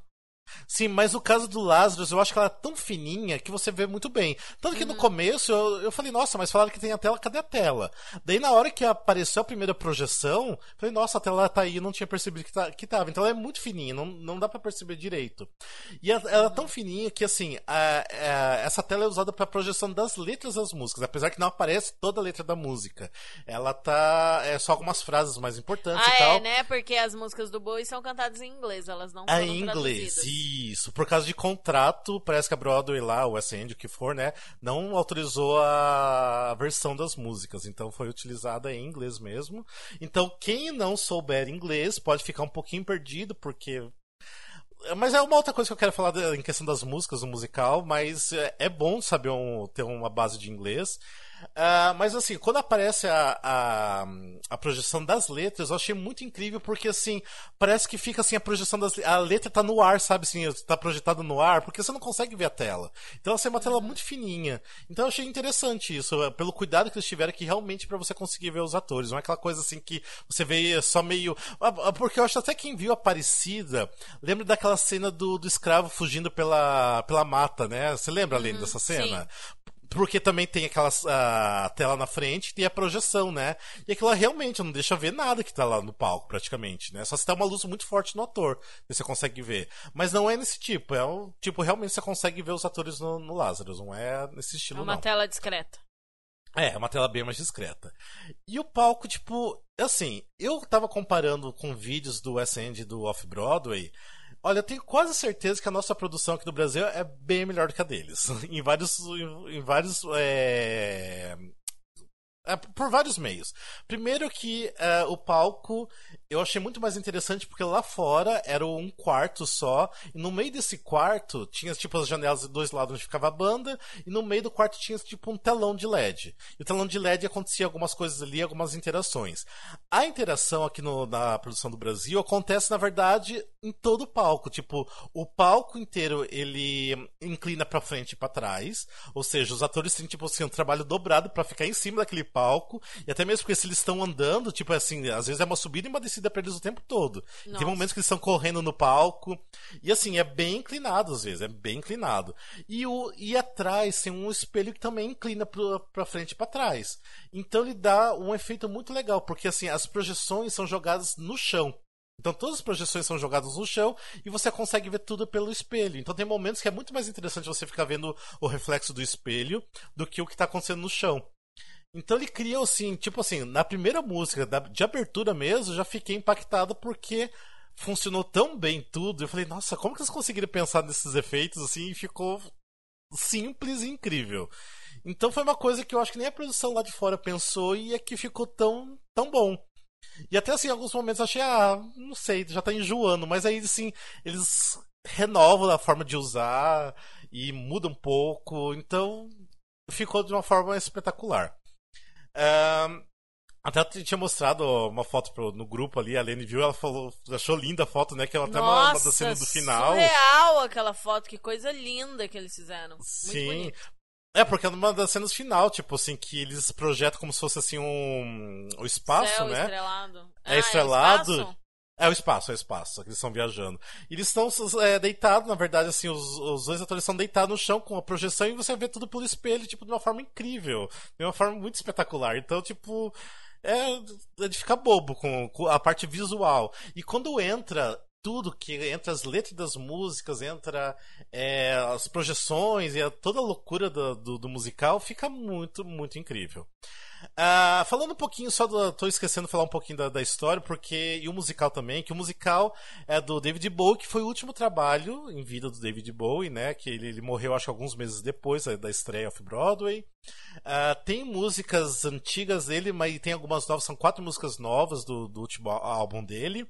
Sim, mas no caso do Lazarus, eu acho que ela é tão fininha que você vê muito bem. Tanto que uhum. no começo eu, eu falei, nossa, mas falaram que tem a tela, cadê a tela? Daí na hora que apareceu a primeira projeção, eu falei, nossa, a tela tá aí, eu não tinha percebido que, tá, que tava. Então ela é muito fininha, não, não dá para perceber direito. E ela, ela, é tão fininha que, assim, a, a, essa tela é usada para projeção das letras das músicas, apesar que não aparece toda a letra da música. Ela tá. É só algumas frases mais importantes ah, e tal. é, né? Porque as músicas do Boi são cantadas em inglês, elas não é em inglês, Isso, por causa de contrato, parece que a Broadway lá, o End, o que for, né, não autorizou a versão das músicas, então foi utilizada em inglês mesmo. Então, quem não souber inglês pode ficar um pouquinho perdido, porque mas é uma outra coisa que eu quero falar em questão das músicas do musical, mas é, é bom saber um, ter uma base de inglês. Uh, mas assim, quando aparece a, a, a, projeção das letras, eu achei muito incrível porque assim, parece que fica assim a projeção das a letra tá no ar, sabe assim, tá projetada no ar, porque você não consegue ver a tela. Então assim, é uma tela muito fininha. Então eu achei interessante isso, é, pelo cuidado que eles tiveram que realmente para você conseguir ver os atores, não é aquela coisa assim que você vê só meio, ah, ah, porque eu acho até quem viu Aparecida, lembra daquela cena do, do escravo fugindo pela, pela mata, né? Você lembra além uhum, dessa cena? Sim. Porque também tem aquela a tela na frente e a projeção, né? E aquilo realmente não deixa ver nada que tá lá no palco, praticamente, né? Só se tem uma luz muito forte no ator, você consegue ver. Mas não é nesse tipo, é o tipo, realmente você consegue ver os atores no, no Lazarus, não é nesse estilo, É uma não. tela discreta. É, é uma tela bem mais discreta. E o palco, tipo, assim, eu tava comparando com vídeos do West End do Off-Broadway. Olha, eu tenho quase certeza que a nossa produção aqui do Brasil é bem melhor do que a deles. em vários, em, vários é, é, por vários meios. Primeiro que é, o palco eu achei muito mais interessante porque lá fora era um quarto só, e no meio desse quarto tinha tipo as janelas de dois lados onde ficava a banda, e no meio do quarto tinha tipo um telão de LED. E o telão de LED acontecia algumas coisas ali, algumas interações. A interação aqui no, na produção do Brasil acontece na verdade em todo o palco, tipo, o palco inteiro ele inclina para frente e para trás, ou seja, os atores têm tipo assim um trabalho dobrado para ficar em cima daquele palco, e até mesmo porque se eles estão andando, tipo assim, às vezes é uma subida e uma descida pra eles o tempo todo. Tem momentos que eles estão correndo no palco, e assim, é bem inclinado às vezes, é bem inclinado. E, o, e atrás tem um espelho que também inclina pra, pra frente e pra trás. Então ele dá um efeito muito legal, porque assim, as projeções são jogadas no chão. Então todas as projeções são jogadas no chão e você consegue ver tudo pelo espelho. Então tem momentos que é muito mais interessante você ficar vendo o reflexo do espelho do que o que está acontecendo no chão. Então ele criou assim, tipo assim, na primeira música de abertura mesmo, já fiquei impactado porque funcionou tão bem tudo. Eu falei, nossa, como que eles conseguiram pensar nesses efeitos assim e ficou simples e incrível. Então foi uma coisa que eu acho que nem a produção lá de fora pensou e é que ficou tão, tão bom. E até assim, em alguns momentos eu achei, ah, não sei, já tá enjoando, mas aí assim, eles renovam a forma de usar e muda um pouco, então ficou de uma forma espetacular. Até tinha mostrado uma foto pro, no grupo ali, a Lene viu, ela falou, achou linda a foto, né? Que ela até Nossa, uma, uma da cena do final. Surreal aquela foto, que coisa linda que eles fizeram. Sim. É, porque é uma das cenas final, tipo assim, que eles projetam como se fosse assim um. o espaço, Céu né? Estrelado. É ah, estrelado. É é o espaço, é o espaço, eles estão viajando. Eles estão é, deitados, na verdade, assim, os, os dois atores estão deitados no chão com a projeção e você vê tudo pelo espelho, tipo, de uma forma incrível. De uma forma muito espetacular. Então, tipo, é, é de ficar bobo com, com a parte visual. E quando entra tudo que entra as letras das músicas, entra é, as projeções e toda a loucura do, do, do, musical, fica muito, muito incrível. Uh, falando um pouquinho só do. Tô esquecendo de falar um pouquinho da, da, história, porque. E o musical também, que o musical é do David Bowie, que foi o último trabalho em vida do David Bowie, né? Que ele, ele morreu acho alguns meses depois da, da estreia off-Broadway. Uh, tem músicas antigas dele, mas tem algumas novas, são quatro músicas novas do, do último álbum dele.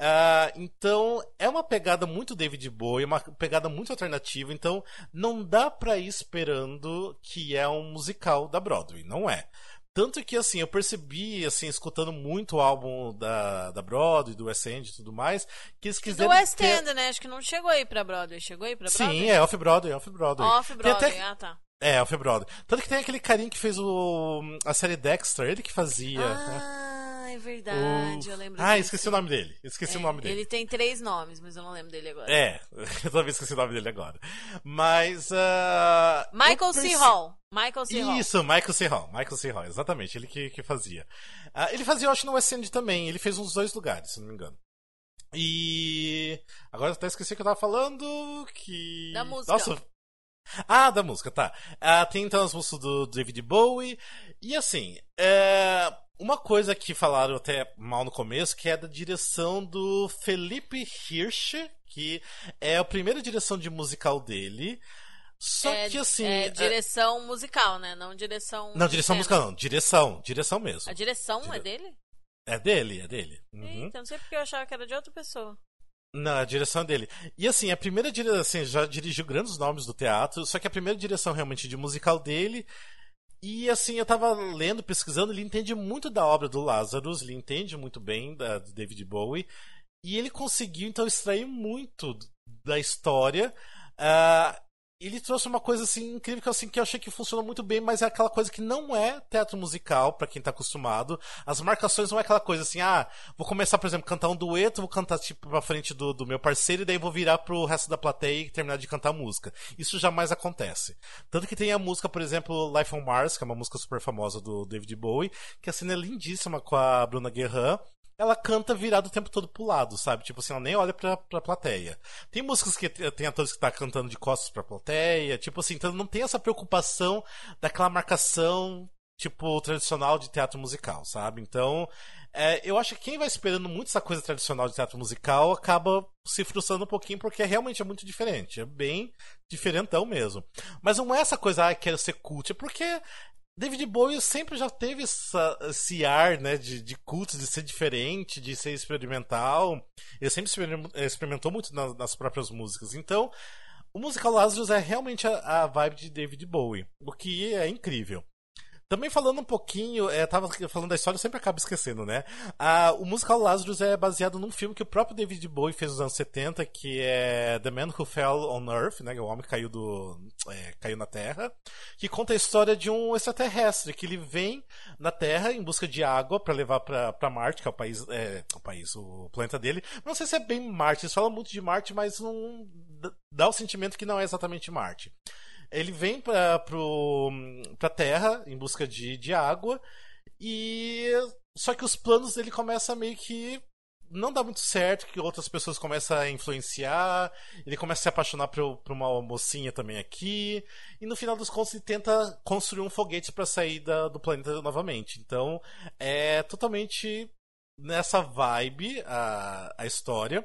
Uh, então é uma pegada muito David Bowie, uma pegada muito alternativa. Então não dá pra ir esperando que é um musical da Broadway, não é. Tanto que, assim, eu percebi, assim, escutando muito o álbum da, da Broadway, do West End e tudo mais, que eles quiseram... Do West ter... End, né? Acho que não chegou aí pra Broadway. Chegou aí pra Broadway? Sim, é Off-Broadway, Off-Broadway. Off-Broadway, até... ah, tá. É, Off-Broadway. Tanto que tem aquele carinha que fez o... a série Dexter, ele que fazia... Ah... Né? É verdade, o... eu lembro. Ah, esqueci o nome dele. Esqueci é, o nome dele. Ele tem três nomes, mas eu não lembro dele agora. É, eu também esqueci o nome dele agora. Mas. Uh, Michael C. Hall. Michael C. Hall. Isso, Michael C. Hall. Michael C. Hall, exatamente. Ele que, que fazia. Uh, ele fazia, eu acho, no West End também. Ele fez uns dois lugares, se não me engano. E. Agora eu até esqueci o que eu tava falando. Que. Da música. Nossa, ah, da música, tá. Ah, tem então as músicas do David Bowie. E assim, é... uma coisa que falaram até mal no começo, que é da direção do Felipe Hirsch, que é a primeira direção de musical dele. Só é, que assim. É é- direção musical, né? Não direção. Não, direção cena. musical não. Direção. Direção mesmo. A direção Dire- é dele? É dele, é dele. Uhum. Eita, não sei porque eu achava que era de outra pessoa. Não, a direção é dele. E assim, a primeira direção, assim, já dirigiu grandes nomes do teatro, só que a primeira direção realmente de musical dele. E assim, eu tava lendo, pesquisando, ele entende muito da obra do Lazarus, ele entende muito bem da, do David Bowie. E ele conseguiu, então, extrair muito da história. Ah, ele trouxe uma coisa assim incrível que, assim, que eu achei que funcionou muito bem, mas é aquela coisa que não é teatro musical, pra quem tá acostumado. As marcações não é aquela coisa assim, ah, vou começar, por exemplo, cantar um dueto, vou cantar tipo pra frente do, do meu parceiro e daí vou virar pro resto da plateia e terminar de cantar a música. Isso jamais acontece. Tanto que tem a música, por exemplo, Life on Mars, que é uma música super famosa do David Bowie, que a cena é lindíssima com a Bruna Guerrin ela canta virado o tempo todo pro lado, sabe? Tipo assim, ela nem olha pra, pra plateia. Tem músicas que tem atores que tá cantando de costas pra plateia, tipo assim, então não tem essa preocupação daquela marcação, tipo, tradicional de teatro musical, sabe? Então, é, eu acho que quem vai esperando muito essa coisa tradicional de teatro musical acaba se frustrando um pouquinho porque realmente é muito diferente. É bem diferentão mesmo. Mas não é essa coisa, ah, quero ser cult, é porque David Bowie sempre já teve essa- esse ar, né, de, de culto, de ser diferente, de ser experimental. Ele sempre experim- experimentou muito na- nas próprias músicas. Então, o musical Lazarus é realmente a, a vibe de David Bowie, o que é incrível. Também falando um pouquinho, é, tava falando da história, eu sempre acabo esquecendo, né? Ah, o musical Lazarus é baseado num filme que o próprio David Bowie fez nos anos 70, que é The Man Who Fell on Earth, né? O homem caiu do, é, caiu na Terra, que conta a história de um extraterrestre que ele vem na Terra em busca de água para levar para Marte, que é o país, é, o país, o planeta dele. Não sei se é bem Marte, eles falam muito de Marte, mas não dá o sentimento que não é exatamente Marte. Ele vem pra, pro, pra Terra em busca de, de água e só que os planos dele começam meio que não dá muito certo, que outras pessoas começam a influenciar, ele começa a se apaixonar por, por uma mocinha também aqui, e no final dos contos ele tenta construir um foguete para sair da- do planeta novamente. Então é totalmente nessa vibe a, a história.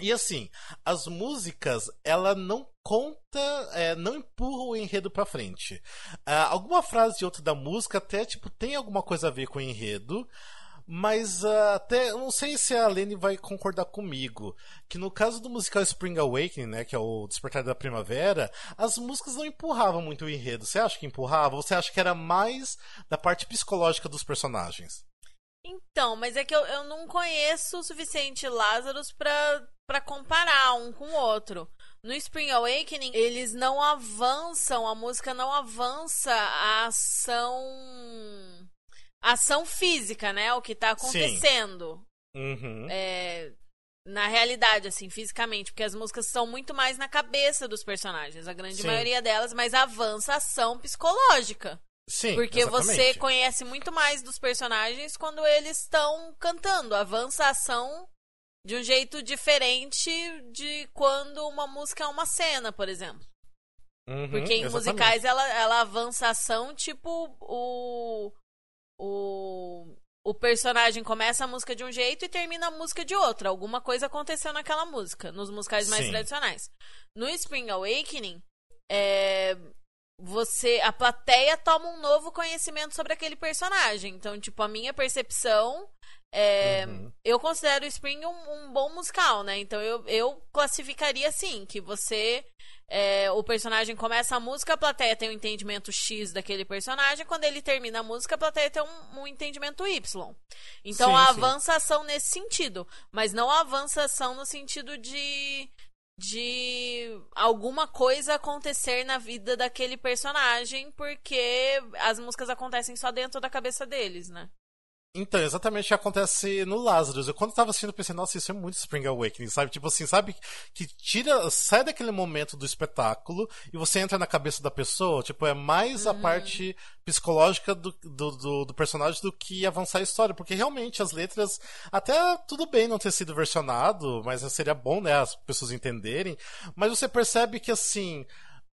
E assim, as músicas, ela não conta, é, não empurra o enredo pra frente. Ah, alguma frase de outra da música até, tipo, tem alguma coisa a ver com o enredo, mas ah, até, eu não sei se a Lene vai concordar comigo, que no caso do musical Spring Awakening, né, que é o Despertar da Primavera, as músicas não empurravam muito o enredo. Você acha que empurrava? Ou você acha que era mais da parte psicológica dos personagens? Então, mas é que eu, eu não conheço o suficiente Lazarus pra, pra comparar um com o outro. No Spring Awakening, eles não avançam, a música não avança a ação. a ação física, né? O que tá acontecendo. Uhum. É, na realidade, assim, fisicamente, porque as músicas são muito mais na cabeça dos personagens, a grande Sim. maioria delas, mas avança a ação psicológica. Sim, Porque você exatamente. conhece muito mais dos personagens quando eles estão cantando. Avança a ação de um jeito diferente de quando uma música é uma cena, por exemplo. Uhum, Porque em exatamente. musicais ela, ela avança a ação, tipo, o, o, o personagem começa a música de um jeito e termina a música de outra. Alguma coisa aconteceu naquela música, nos musicais mais Sim. tradicionais. No Spring Awakening, é, você a plateia toma um novo conhecimento sobre aquele personagem. Então, tipo, a minha percepção é, Uhum. eu considero o Spring um, um bom musical, né? Então eu, eu classificaria assim, que você é, o personagem começa a música, a plateia tem um entendimento X daquele personagem, quando ele termina a música, a plateia tem um, um entendimento Y. Então Sim, a sim. avançação nesse sentido, mas não a avançação no sentido de de alguma coisa acontecer na vida daquele personagem, porque as músicas acontecem só dentro da cabeça deles, né? Então, exatamente o que acontece no Lazarus. Eu quando tava assistindo, pensei, nossa, isso é muito Spring Awakening, sabe? Tipo assim, sabe? Que tira, sai daquele momento do espetáculo e você entra na cabeça da pessoa. Tipo, é mais a parte psicológica do, do, do, do personagem do que avançar a história. Porque realmente as letras, até tudo bem não ter sido versionado, mas seria bom, né, as pessoas entenderem. Mas você percebe que, assim,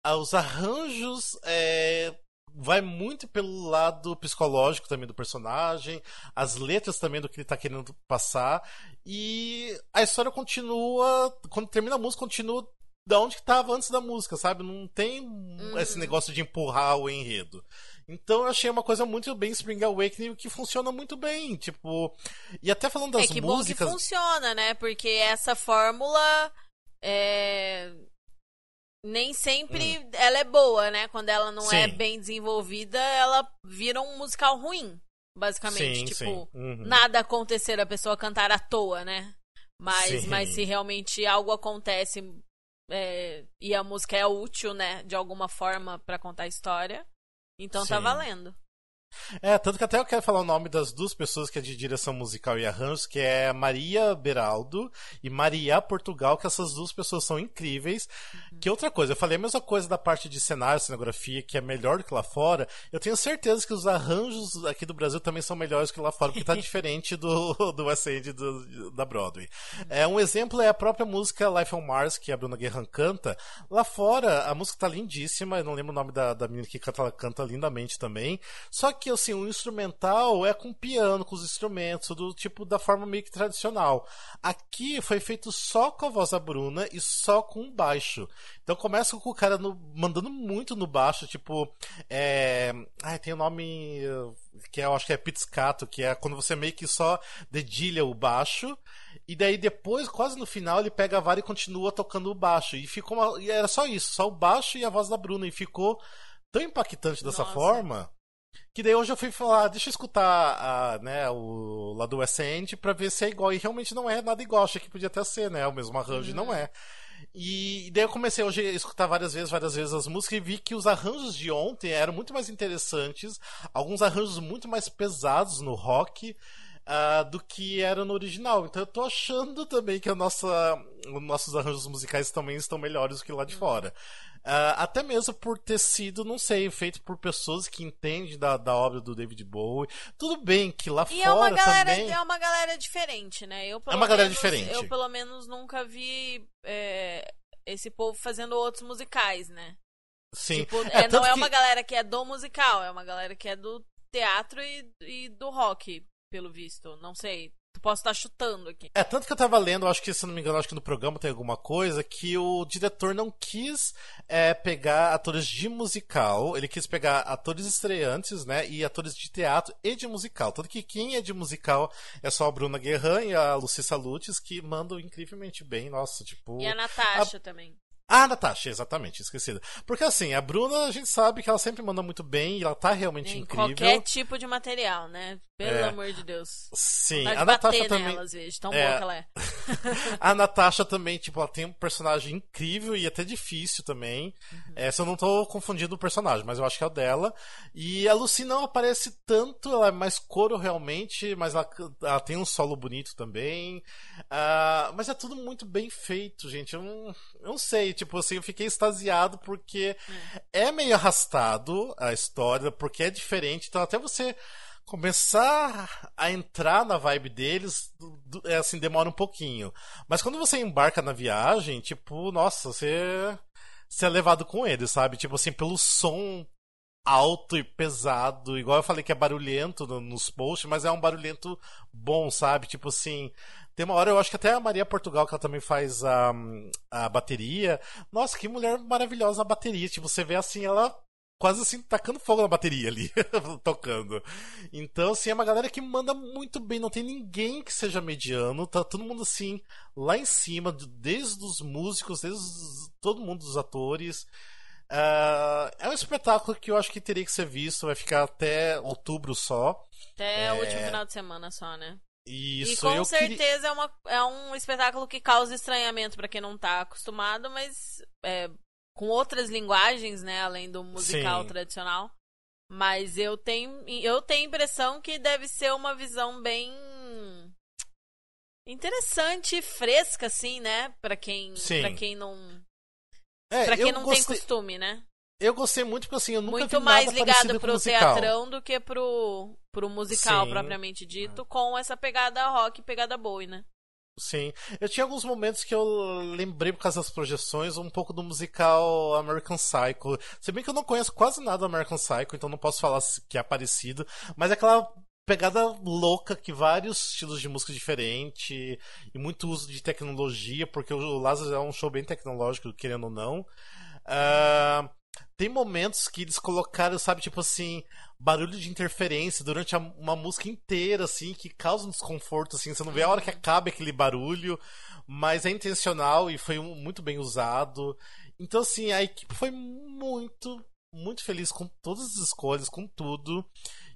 ah, os arranjos é, vai muito pelo lado psicológico também do personagem, as letras também do que ele tá querendo passar. E a história continua. Quando termina a música, continua da onde estava antes da música, sabe? Não tem Uhum. esse negócio de empurrar o enredo. Então eu achei uma coisa muito bem Spring Awakening que funciona muito bem, tipo, e até falando das é que bom que músicas, funciona, né? Porque essa fórmula é, nem sempre ela é boa, né? Quando ela não é Hum. Sim. bem desenvolvida, ela vira um musical ruim, basicamente. sim, tipo. Uhum. nada acontecer a pessoa cantar à toa, né? Mas, Sim. mas se realmente algo acontece é, e a música é útil, né? De alguma forma pra contar a história, então tá valendo. É, tanto que até eu quero falar o nome das duas pessoas que é de direção musical e arranjos, que é Maria Beraldo e Maria Portugal, que essas duas pessoas são incríveis. Que outra coisa, eu falei a mesma coisa da parte de cenário, cenografia, que é melhor do que lá fora. Eu tenho certeza que os arranjos aqui do Brasil também são melhores que lá fora, porque tá diferente do, do West End do, da Broadway. É, um exemplo é a própria música Life on Mars, que a Bruna Guerran canta. Lá fora, a música tá lindíssima, eu não lembro o nome da, da menina que canta, ela canta lindamente também. Só que, assim, o instrumental é com piano, com os instrumentos, do tipo da forma meio que tradicional. Aqui foi feito só com a voz da Bruna e só com o baixo. Então começa com o cara no- mandando muito no baixo, tipo. É... Ai, tem o nome. eh, Que eu acho que é pizzicato, que é quando você meio que só dedilha o baixo. E daí depois, quase no final, ele pega a vara e continua tocando o baixo. E ficou uma... e era só isso, só o baixo e a voz da Bruna. E ficou tão impactante dessa Nossa. forma. Que daí hoje eu fui falar, deixa eu escutar a, né, o lá do West End pra ver se é igual. E realmente não é nada igual. Achei que podia até ser, né? O mesmo arranjo, e não é. E daí eu comecei hoje a escutar várias vezes, várias vezes as músicas e vi que os arranjos de ontem eram muito mais interessantes, alguns arranjos muito mais pesados no rock. ah, do que era no original. Então eu tô achando também que a nossa, os nossos arranjos musicais também estão melhores do que lá de fora. Ah, até mesmo por ter sido, não sei, feito por pessoas que entendem da, da obra do David Bowie. Tudo bem que lá E é uma fora galera, também. é uma galera diferente, né? Eu, É uma galera menos- diferente. Eu, pelo menos, nunca vi é, esse povo fazendo outros musicais, né? Sim. Tipo, É, é, não é que- uma galera que é do musical, é uma galera que é do teatro e, e do rock, pelo visto. Não sei. Posso estar chutando aqui. É, tanto que eu tava lendo, acho que, se não me engano, acho que no programa tem alguma coisa, que o diretor não quis é, pegar atores de musical, ele quis pegar atores estreantes, né, e atores de teatro e de musical. Tanto que quem é de musical é só a Bruna Guerran e a Lucy Salutes, que mandam incrivelmente bem, nossa, tipo... E a Natasha também. Ah, Natasha, exatamente, esquecida. Porque assim, a Bruna, a gente sabe que ela sempre manda muito bem e ela tá realmente Em incrível. qualquer tipo de material, né? Pelo É. amor de Deus. Sim, a Natasha também. nela, às vezes, tão É. boa que ela é. A Natasha também, tipo, ela tem um personagem incrível e até difícil também. Uhum. É, se eu não tô confundindo o personagem, mas eu acho que é o dela. E a Lucy não aparece tanto, ela é mais coro realmente, mas ela, ela tem um solo bonito também. Ah, mas é tudo muito bem feito, gente. Eu não, eu não sei, tipo assim, eu fiquei extasiado porque é meio arrastado a história, porque é diferente. Então, até você começar a entrar na vibe deles, é assim, demora um pouquinho. Mas quando você embarca na viagem, tipo, nossa, você, você é levado com eles, sabe? Tipo assim, pelo som alto e pesado, igual eu falei que é barulhento no- nos posts, mas é um barulhento bom, sabe? Tipo assim, tem uma hora, eu acho que até a Maria Portugal, que ela também faz a, a bateria. Nossa, que mulher maravilhosa a bateria. Tipo, você vê assim, ela quase assim, tacando fogo na bateria ali, tocando. Então, assim, é uma galera que manda muito bem, não tem ninguém que seja mediano, tá todo mundo assim, lá em cima, desde os músicos, desde os- todo mundo dos atores. Ah, é um espetáculo que eu acho que teria que ser visto, vai ficar até outubro só. Até É. o último final de semana só, né? E e isso com eu queria- certeza é, uma, é um espetáculo que causa estranhamento pra quem não tá acostumado, mas é, com outras linguagens, né, além do musical Sim. tradicional. Mas eu tenho, eu tenho a impressão que deve ser uma visão bem interessante e fresca, assim, né? Pra quem, Sim. pra quem não, É, pra quem não tem gostei- costume, né? Eu gostei muito porque assim, eu nunca Muito vi mais nada ligado pro musical. teatrão do que pro, pro musical Sim. propriamente dito, com essa pegada rock, pegada boa, né? Sim. Eu tinha alguns momentos que eu lembrei, por causa das projeções, um pouco do musical American Psycho. Se bem que eu não conheço quase nada do American Psycho, então não posso falar que é parecido. Mas é aquela pegada louca que vários estilos de música diferentes e muito uso de tecnologia, porque o Lazarus é um show bem tecnológico, querendo ou não. Uh, tem momentos que eles colocaram, sabe, tipo assim, barulho de interferência durante uma música inteira, assim, que causa um desconforto, assim. Você não vê a hora que acaba aquele barulho, mas é intencional e foi muito bem usado. Então, assim, a equipe foi muito, muito feliz com todas as escolhas, com tudo.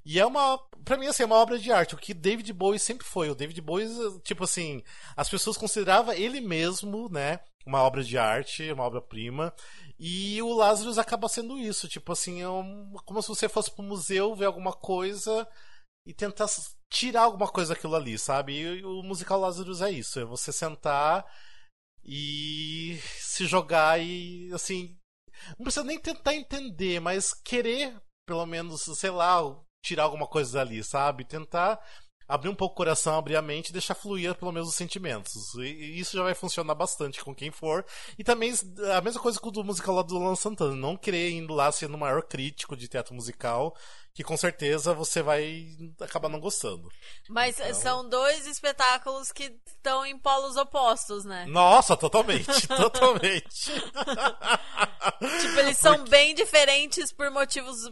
E é uma, para mim assim, é uma obra de arte, o que David Bowie sempre foi. O David Bowie, tipo assim, as pessoas consideravam ele mesmo, né, uma obra de arte, uma obra-prima. E o Lazarus acaba sendo isso, tipo assim, é um, como se você fosse pro museu ver alguma coisa e tentar tirar alguma coisa daquilo ali, sabe? E o musical Lazarus é isso, é você sentar e se jogar e assim, não precisa nem tentar entender, mas querer, pelo menos, sei lá, tirar alguma coisa dali, sabe? Tentar abrir um pouco o coração, abrir a mente e deixar fluir pelo menos os sentimentos. E isso já vai funcionar bastante com quem for. E também a mesma coisa com o do musical lá do Luan Santana. Não querer ir lá sendo o maior crítico de teatro musical, que com certeza você vai acabar não gostando. Mas então... são dois espetáculos que estão em polos opostos, né? Nossa, totalmente, totalmente. tipo, eles são Porque... bem diferentes por motivos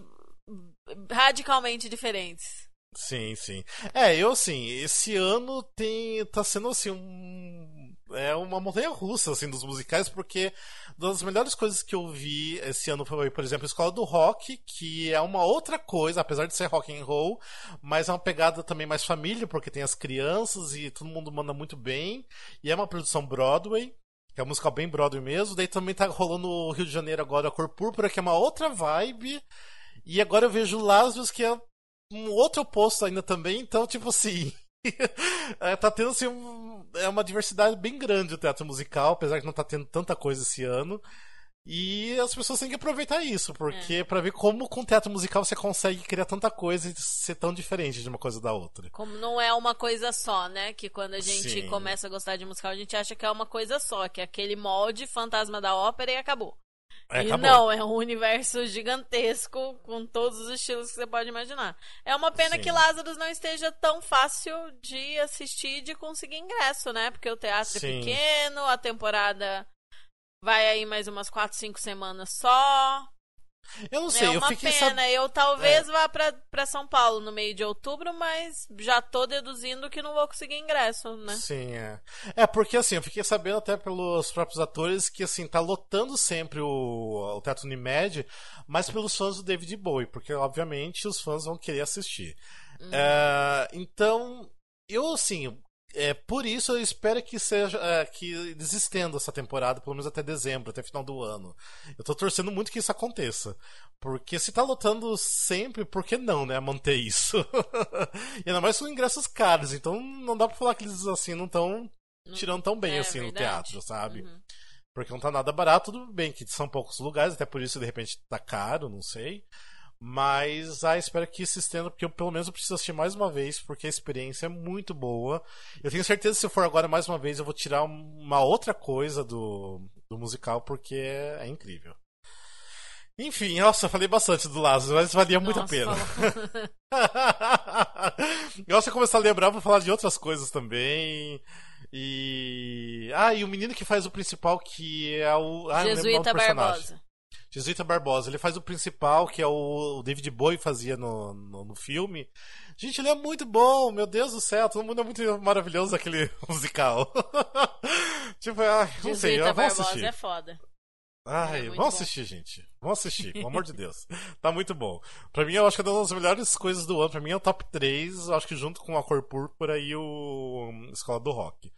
radicalmente diferentes. Sim, sim. É, eu assim, esse ano tem tá sendo assim um é uma montanha russa assim dos musicais porque das melhores coisas que eu vi esse ano foi, por exemplo, a Escola do Rock, que é uma outra coisa, apesar de ser rock and roll, mas é uma pegada também mais família, porque tem as crianças e todo mundo manda muito bem, e é uma produção Broadway que é um musical bem Broadway mesmo. Daí também tá rolando o Rio de Janeiro agora, a Cor Púrpura, que é uma outra vibe. E agora eu vejo Lazarus, que é um outro oposto ainda também, então, tipo assim. é, tá tendo assim, um, é uma diversidade bem grande o teatro musical, apesar de não tá tendo tanta coisa esse ano. E as pessoas têm que aproveitar isso, porque é. para ver como com teatro musical você consegue criar tanta coisa e ser tão diferente de uma coisa da outra. Como não é uma coisa só, né? Que quando a gente Sim. começa a gostar de musical, a gente acha que é uma coisa só, que é aquele molde fantasma da ópera e acabou. É, e não, é um universo gigantesco com todos os estilos que você pode imaginar. É uma pena Sim. que Lazarus não esteja tão fácil de assistir e de conseguir ingresso, né? Porque o teatro é Sim. é pequeno, a temporada vai aí mais umas 4, 5 semanas só. Eu não sei, é eu fiquei pena. Sab... Eu talvez é. vá pra, pra São Paulo no meio de outubro, mas já tô deduzindo que não vou conseguir ingresso, né? Sim, é. É, porque assim, eu fiquei sabendo até pelos próprios atores que assim, tá lotando sempre o, o Teatro Unimed, mas pelos fãs do David Bowie, porque obviamente os fãs vão querer assistir. Uhum. É, então, eu assim, é, por isso eu espero que seja é, que eles estendam essa temporada, pelo menos até dezembro, até final do ano. Eu tô torcendo muito que isso aconteça. Porque se tá lotando sempre, por que não, né? Manter isso? e ainda mais com ingressos caros, então não dá pra falar que eles assim não estão tirando tão bem é, assim verdade. no teatro, sabe? Uhum. Porque não tá nada barato, tudo bem, que são poucos lugares, até por isso de repente tá caro, não sei. Mas ah, espero que se estenda, porque eu pelo menos eu preciso assistir mais uma vez, porque a experiência é muito boa. Eu tenho certeza que se eu for agora mais uma vez, eu vou tirar uma outra coisa do, do musical, porque é, é incrível. Enfim, nossa, falei bastante do Lázaro, mas valia muito a pena. eu acho que começar a lembrar, vou falar de outras coisas também. E. Ah, e o menino que faz o principal, que é o. Ah, Jesuíta Barbosa. Jesuíta Barbosa. Ele faz o principal, que é o David Bowie fazia no, no, no, filme. Gente, ele é muito bom, meu Deus do céu, todo mundo é muito maravilhoso aquele musical. tipo, ah, não Jesuíta sei, vamos Barbosa assistir. é foda. Ai, é vamos bom. assistir, gente. Vamos assistir, pelo amor de Deus. Tá muito bom. Pra mim, eu acho que é uma das melhores coisas do ano. Pra mim é o top 3, acho que junto com a Cor Púrpura e o Escola do Rock.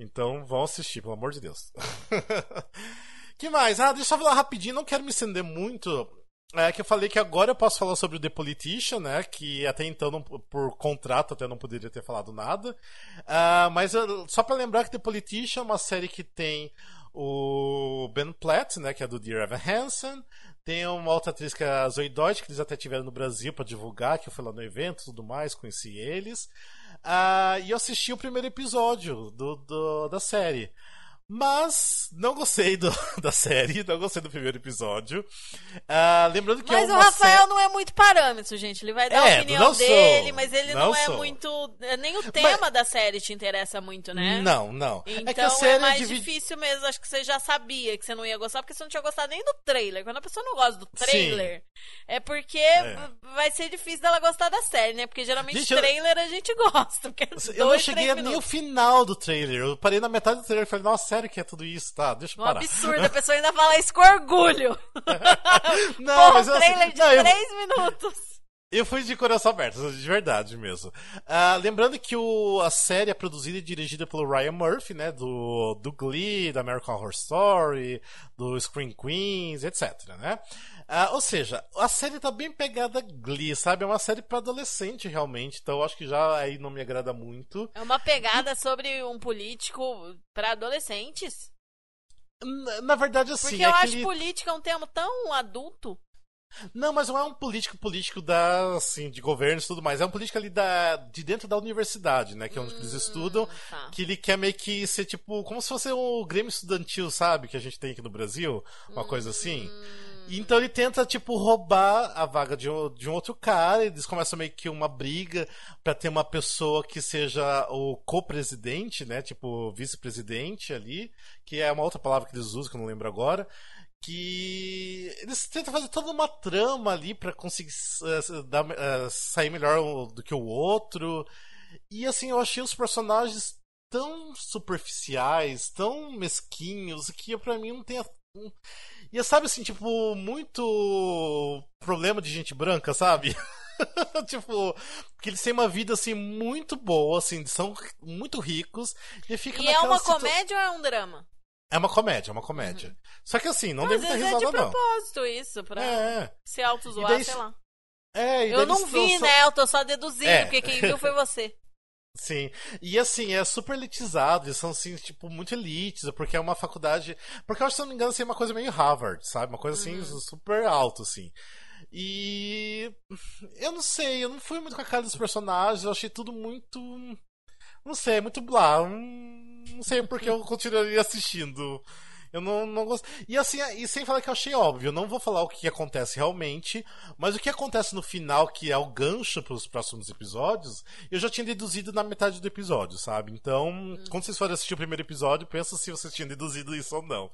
Então, vamos assistir, pelo amor de Deus. que mais? Ah, deixa eu falar rapidinho, não quero me estender muito. É que eu falei que agora eu posso falar sobre o The Politician, né? Que até então, por contrato, até não poderia ter falado nada. Uh, mas eu, só para lembrar que The Politician é uma série que tem o Ben Platt, né, que é do Dear Evan Hansen. Tem uma outra atriz que é a Zoe Deutsch, que eles até tiveram no Brasil para divulgar, que eu fui lá no evento e tudo mais, conheci eles. Uh, e eu assisti o primeiro episódio do, do da série. Mas não gostei do, da série, não gostei do primeiro episódio. Uh, lembrando que mas é o Rafael não é muito parâmetro, gente. Ele vai dar é, a opinião dele, sou. mas ele não, não é sou. muito. Nem o tema mas... da série te interessa muito, né? Não, não. Então é, que a série é mais divide... difícil mesmo. Acho que você já sabia que você não ia gostar, porque você não tinha gostado nem do trailer. Quando a pessoa não gosta do trailer, Sim. é porque é. vai ser difícil dela gostar da série, né? Porque geralmente gente, trailer eu... a gente gosta. eu dois, não cheguei nem o final do trailer. Eu parei na metade do trailer e falei, nossa, sério que é tudo isso? Tá, deixa eu um parar. absurdo, a pessoa ainda fala isso com orgulho. não, Pô, mas um trailer assim, de não, três eu... minutos. Eu fui de coração aberto, de verdade mesmo. Uh, lembrando que o, a série é produzida e dirigida pelo Ryan Murphy, né? Do, do Glee, da American Horror Story, do Screen Queens, etc, né? Uh, ou seja, a série tá bem pegada Glee, sabe? É uma série para adolescente, realmente. Então eu acho que já aí não me agrada muito. É uma pegada sobre um político para adolescentes? Na, na, verdade, assim. Porque é eu que acho ele... política um termo tão adulto. Não, mas não é um político político da, assim, de governo e tudo mais. É um político ali da, de dentro da universidade, né? Que é onde hum, eles estudam. Tá. Que ele quer meio que ser tipo, como se fosse o Grêmio Estudantil, sabe? Que a gente tem aqui no Brasil. Uma hum, coisa assim. Então ele tenta, tipo, roubar a vaga de um, de um outro cara. Eles começam meio que uma briga para ter uma pessoa que seja o co-presidente, né? Tipo, vice-presidente ali. Que é uma outra palavra que eles usam, que eu não lembro agora que eles tentam fazer toda uma trama ali para conseguir uh, dar, uh, sair melhor do que o outro. E assim, eu achei os personagens tão superficiais, tão mesquinhos, que para mim não tem. Um... E sabe assim, tipo, muito problema de gente branca, sabe? tipo, que eles têm uma vida assim muito boa, assim, são muito ricos e fica E é uma situ... comédia ou é um drama? É uma comédia, é uma comédia. Uhum. Só que assim, não deve ter vezes risada, é de não. propósito isso, pra é. se auto-zoar, daí, sei lá. É, e eu não vi, só... né? Eu tô só deduzindo, É. porque quem viu foi você. Sim. E assim, é super elitizado, eles são assim, tipo, muito elites, porque é uma faculdade. Porque eu acho, se não me engano, assim, é uma coisa meio Harvard, sabe? Uma coisa assim, Uhum. super alto, assim. E. Eu não sei, eu não fui muito com a cara dos personagens, eu achei tudo muito. Não sei, muito blá. Não não sei porque eu continuaria assistindo. Eu não, não gosto. E assim, e sem falar que eu achei óbvio, eu não vou falar o que acontece realmente, mas o que acontece no final, que é o gancho para os próximos episódios, eu já tinha deduzido na metade do episódio, sabe? Então, quando vocês forem assistir o primeiro episódio, pensa se vocês tinham deduzido isso ou não.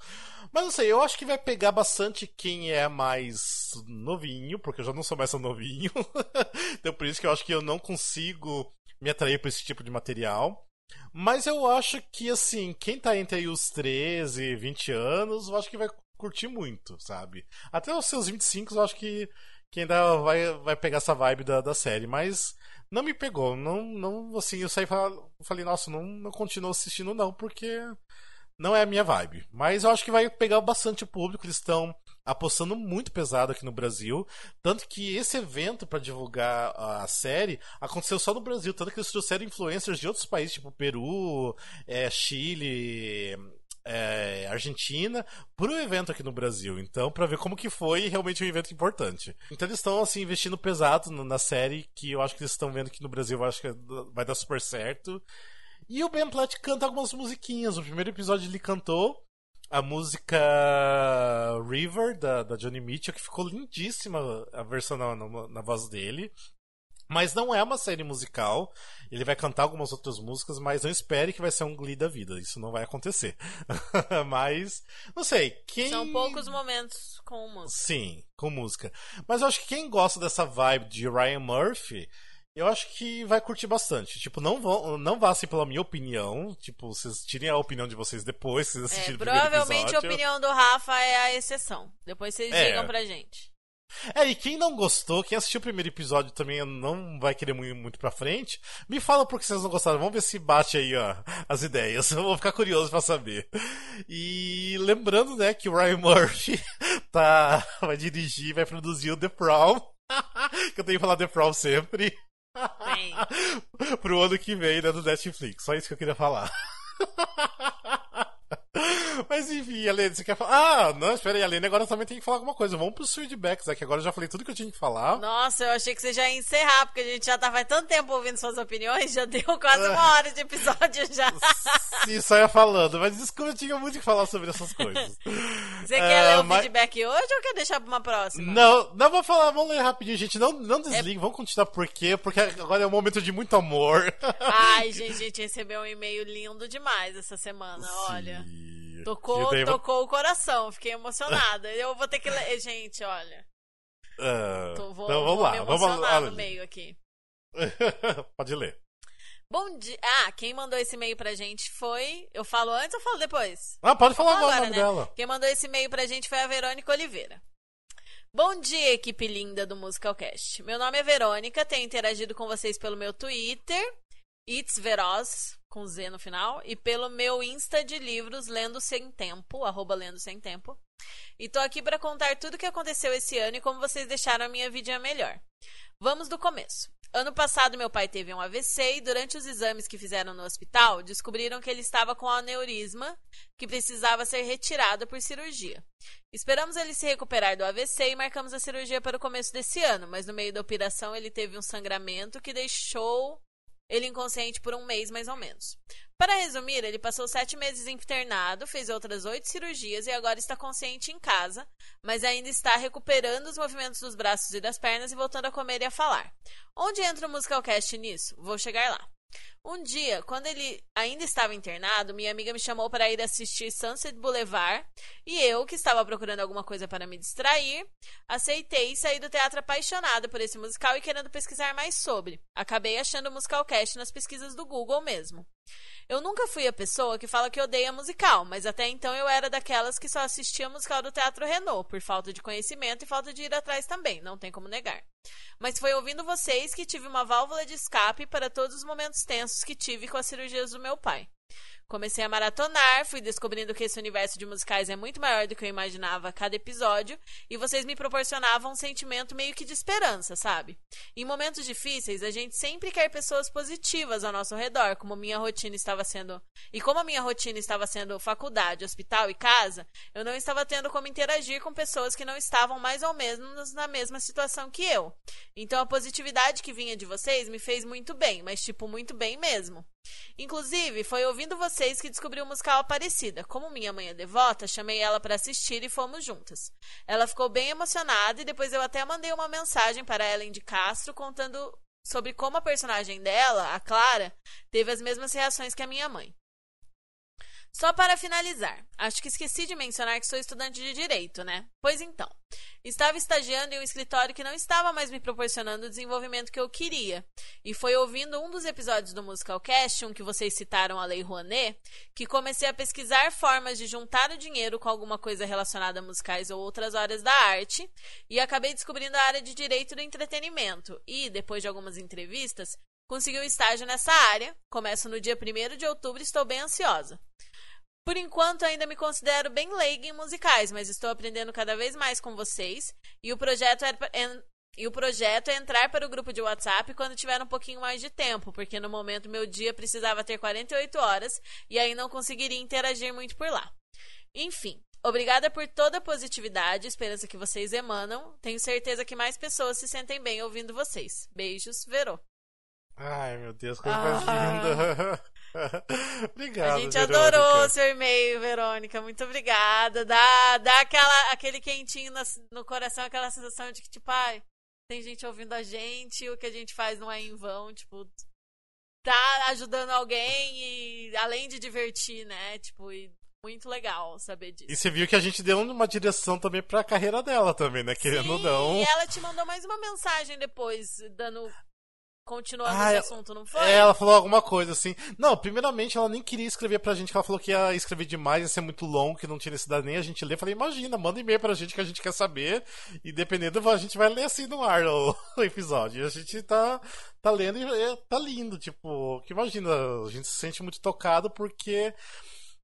Mas não sei, eu acho que vai pegar bastante quem é mais novinho, porque eu já não sou mais tão novinho. então por isso que eu acho que eu não consigo me atrair por esse tipo de material. Mas eu acho que, assim, quem tá entre os 13 e 20 anos, eu acho que vai curtir muito, sabe? Até os seus 25, eu acho que, que ainda vai, vai pegar essa vibe da, da série. Mas não me pegou. Não, não assim, eu saí e falei, falei, nossa, não, não continuo assistindo, não, porque não é a minha vibe. Mas eu acho que vai pegar bastante o público. Eles estão apostando muito pesado aqui no Brasil. Tanto que esse evento para divulgar a série aconteceu só no Brasil. Tanto que eles trouxeram influencers de outros países, tipo Peru, é, Chile. é, Argentina pro evento aqui no Brasil, então para ver como que foi realmente um evento importante. Então eles estão assim investindo pesado na série que eu acho que eles estão vendo que no Brasil eu acho que vai dar super certo. E o Ben Platt canta algumas musiquinhas. No primeiro episódio ele cantou a música River, da, da Johnny Mitchell, que ficou lindíssima a versão na, na, na voz dele. Mas não é uma série musical. Ele vai cantar algumas outras músicas, mas não espere que vai ser um Glee da vida. Isso não vai acontecer. mas, não sei. Quem... São poucos momentos com música. Sim, com música. Mas eu acho que quem gosta dessa vibe de Ryan Murphy, eu acho que vai curtir bastante. Tipo, não vão, não vá assim pela minha opinião. Tipo, vocês tirem a opinião de vocês depois, vocês É, assistirem o primeiro provavelmente a opinião do Rafa é a exceção. Depois vocês É. digam pra gente. É, e quem não gostou, quem assistiu o primeiro episódio também não vai querer muito, muito pra frente, me fala por que vocês não gostaram. Vamos ver se bate aí, ó, as ideias. Eu vou ficar curioso pra saber. E lembrando, né, que o Ryan Murphy tá, vai dirigir, vai produzir o The Prom. que eu tenho que falar The Prom sempre. Pro ano que vem, né, do Netflix. Só isso que eu queria falar. Mas enfim, Alene, você quer falar? Ah, não, espera aí, Alene, agora também tem que falar alguma coisa. Vamos pros feedbacks, aqui agora eu já falei tudo que eu tinha que falar. Nossa, eu achei que você já ia encerrar, porque a gente já tá faz tanto tempo ouvindo suas opiniões, já deu quase uma hora de episódio já. Sim, só ia falando, mas desculpa, eu tinha muito que falar sobre essas coisas. Você é, quer ler o mas... feedback hoje ou quer deixar pra uma próxima? Não, não vou falar, vamos ler rapidinho, gente. Não, não desligue, é... vamos continuar por quê? Porque agora é um momento de muito amor. Ai, gente, a gente recebeu um e-mail lindo demais essa semana, Sim. olha. Tocou, daí... tocou o coração, fiquei emocionada. Eu vou ter que ler. Gente, olha. Uh, Tô, vou, então vamos lá, me vamos lá. no meio aqui. Pode ler. Bom dia. Ah, quem mandou esse e-mail pra gente foi. Eu falo antes ou falo depois? Ah, pode falar agora, o nome né? dela. Quem mandou esse e-mail pra gente foi a Verônica Oliveira. Bom dia, equipe linda do Musicalcast. Meu nome é Verônica, tenho interagido com vocês pelo meu Twitter, It's Veroz, com Z no final, e pelo meu Insta de livros Lendo Sem Tempo, arroba Lendo Sem Tempo. E tô aqui para contar tudo o que aconteceu esse ano e como vocês deixaram a minha vida melhor. Vamos do começo. Ano passado, meu pai teve um AVC e, durante os exames que fizeram no hospital, descobriram que ele estava com aneurisma que precisava ser retirado por cirurgia. Esperamos ele se recuperar do AVC e marcamos a cirurgia para o começo desse ano, mas no meio da operação ele teve um sangramento que deixou ele inconsciente por um mês mais ou menos. Para resumir, ele passou sete meses internado, fez outras oito cirurgias e agora está consciente em casa, mas ainda está recuperando os movimentos dos braços e das pernas e voltando a comer e a falar. Onde entra o Musicalcast nisso? Vou chegar lá. Um dia, quando ele ainda estava internado, minha amiga me chamou para ir assistir Sunset Boulevard e eu, que estava procurando alguma coisa para me distrair, aceitei e saí do teatro apaixonada por esse musical e querendo pesquisar mais sobre. Acabei achando o Musicalcast nas pesquisas do Google mesmo. Eu nunca fui a pessoa que fala que odeia musical, mas até então eu era daquelas que só assistia musical do Teatro Renault, por falta de conhecimento e falta de ir atrás também, não tem como negar. Mas foi ouvindo vocês que tive uma válvula de escape para todos os momentos tensos que tive com as cirurgias do meu pai. Comecei a maratonar, fui descobrindo que esse universo de musicais é muito maior do que eu imaginava a cada episódio, e vocês me proporcionavam um sentimento meio que de esperança, sabe? Em momentos difíceis, a gente sempre quer pessoas positivas ao nosso redor, como minha rotina estava sendo. E como a minha rotina estava sendo faculdade, hospital e casa, eu não estava tendo como interagir com pessoas que não estavam mais ou menos na mesma situação que eu. Então a positividade que vinha de vocês me fez muito bem, mas tipo, muito bem mesmo. Inclusive, foi ouvindo vocês que descobri o musical Aparecida. Como minha mãe é devota, chamei ela para assistir e fomos juntas. Ela ficou bem emocionada e depois eu até mandei uma mensagem para Ellen de Castro contando sobre como a personagem dela, a Clara, teve as mesmas reações que a minha mãe. Só para finalizar, acho que esqueci de mencionar que sou estudante de direito, né? Pois então, estava estagiando em um escritório que não estava mais me proporcionando o desenvolvimento que eu queria. E foi ouvindo um dos episódios do Musicalcast, um que vocês citaram a Lei Rouanet, que comecei a pesquisar formas de juntar o dinheiro com alguma coisa relacionada a musicais ou outras áreas da arte, e acabei descobrindo a área de direito do entretenimento. E, depois de algumas entrevistas, consegui um estágio nessa área. Começo no dia 1 de outubro e estou bem ansiosa. Por enquanto, ainda me considero bem leiga em musicais, mas estou aprendendo cada vez mais com vocês. E o projeto é, é, e o projeto é entrar para o grupo de WhatsApp quando tiver um pouquinho mais de tempo, porque no momento meu dia precisava ter 48 horas e aí não conseguiria interagir muito por lá. Enfim, obrigada por toda a positividade e esperança que vocês emanam. Tenho certeza que mais pessoas se sentem bem ouvindo vocês. Beijos, Verô. Ai, meu Deus, coisa mais linda. Obrigado. A gente Verônica. adorou seu e-mail, Verônica. Muito obrigada. Dá, dá aquela, aquele quentinho no, no coração, aquela sensação de que, tipo, ai, tem gente ouvindo a gente, o que a gente faz não é em vão, tipo, tá ajudando alguém e além de divertir, né? Tipo, e muito legal saber disso. E você viu que a gente deu uma direção também pra carreira dela também, né? Querendo Sim, ou não. E ela te mandou mais uma mensagem depois, dando continuando ah, esse assunto, não foi? É, ela falou alguma coisa assim. Não, primeiramente ela nem queria escrever pra gente, que ela falou que ia escrever demais, ia ser muito longo, que não tinha necessidade nem a gente ler. falei, imagina, manda e-mail pra gente que a gente quer saber. E dependendo, a gente vai ler assim no ar o, o episódio. E a gente tá, tá lendo e é, tá lindo, tipo, que imagina, a gente se sente muito tocado porque.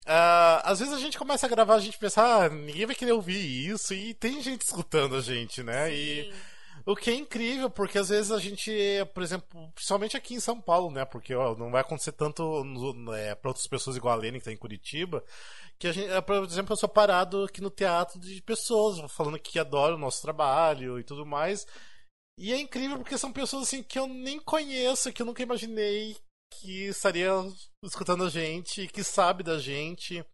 Uh, às vezes a gente começa a gravar, a gente pensa, ah, ninguém vai querer ouvir isso, e tem gente escutando a gente, né? Sim. E O que é incrível, porque às vezes a gente, por exemplo, principalmente aqui em São Paulo, né? Porque ó, não vai acontecer tanto é, para outras pessoas igual a Lene que tá em Curitiba, que a gente, é, por exemplo, eu sou parado aqui no teatro de pessoas falando que adoram o nosso trabalho e tudo mais. E é incrível porque são pessoas assim que eu nem conheço, que eu nunca imaginei que estaria escutando a gente, que sabe da gente.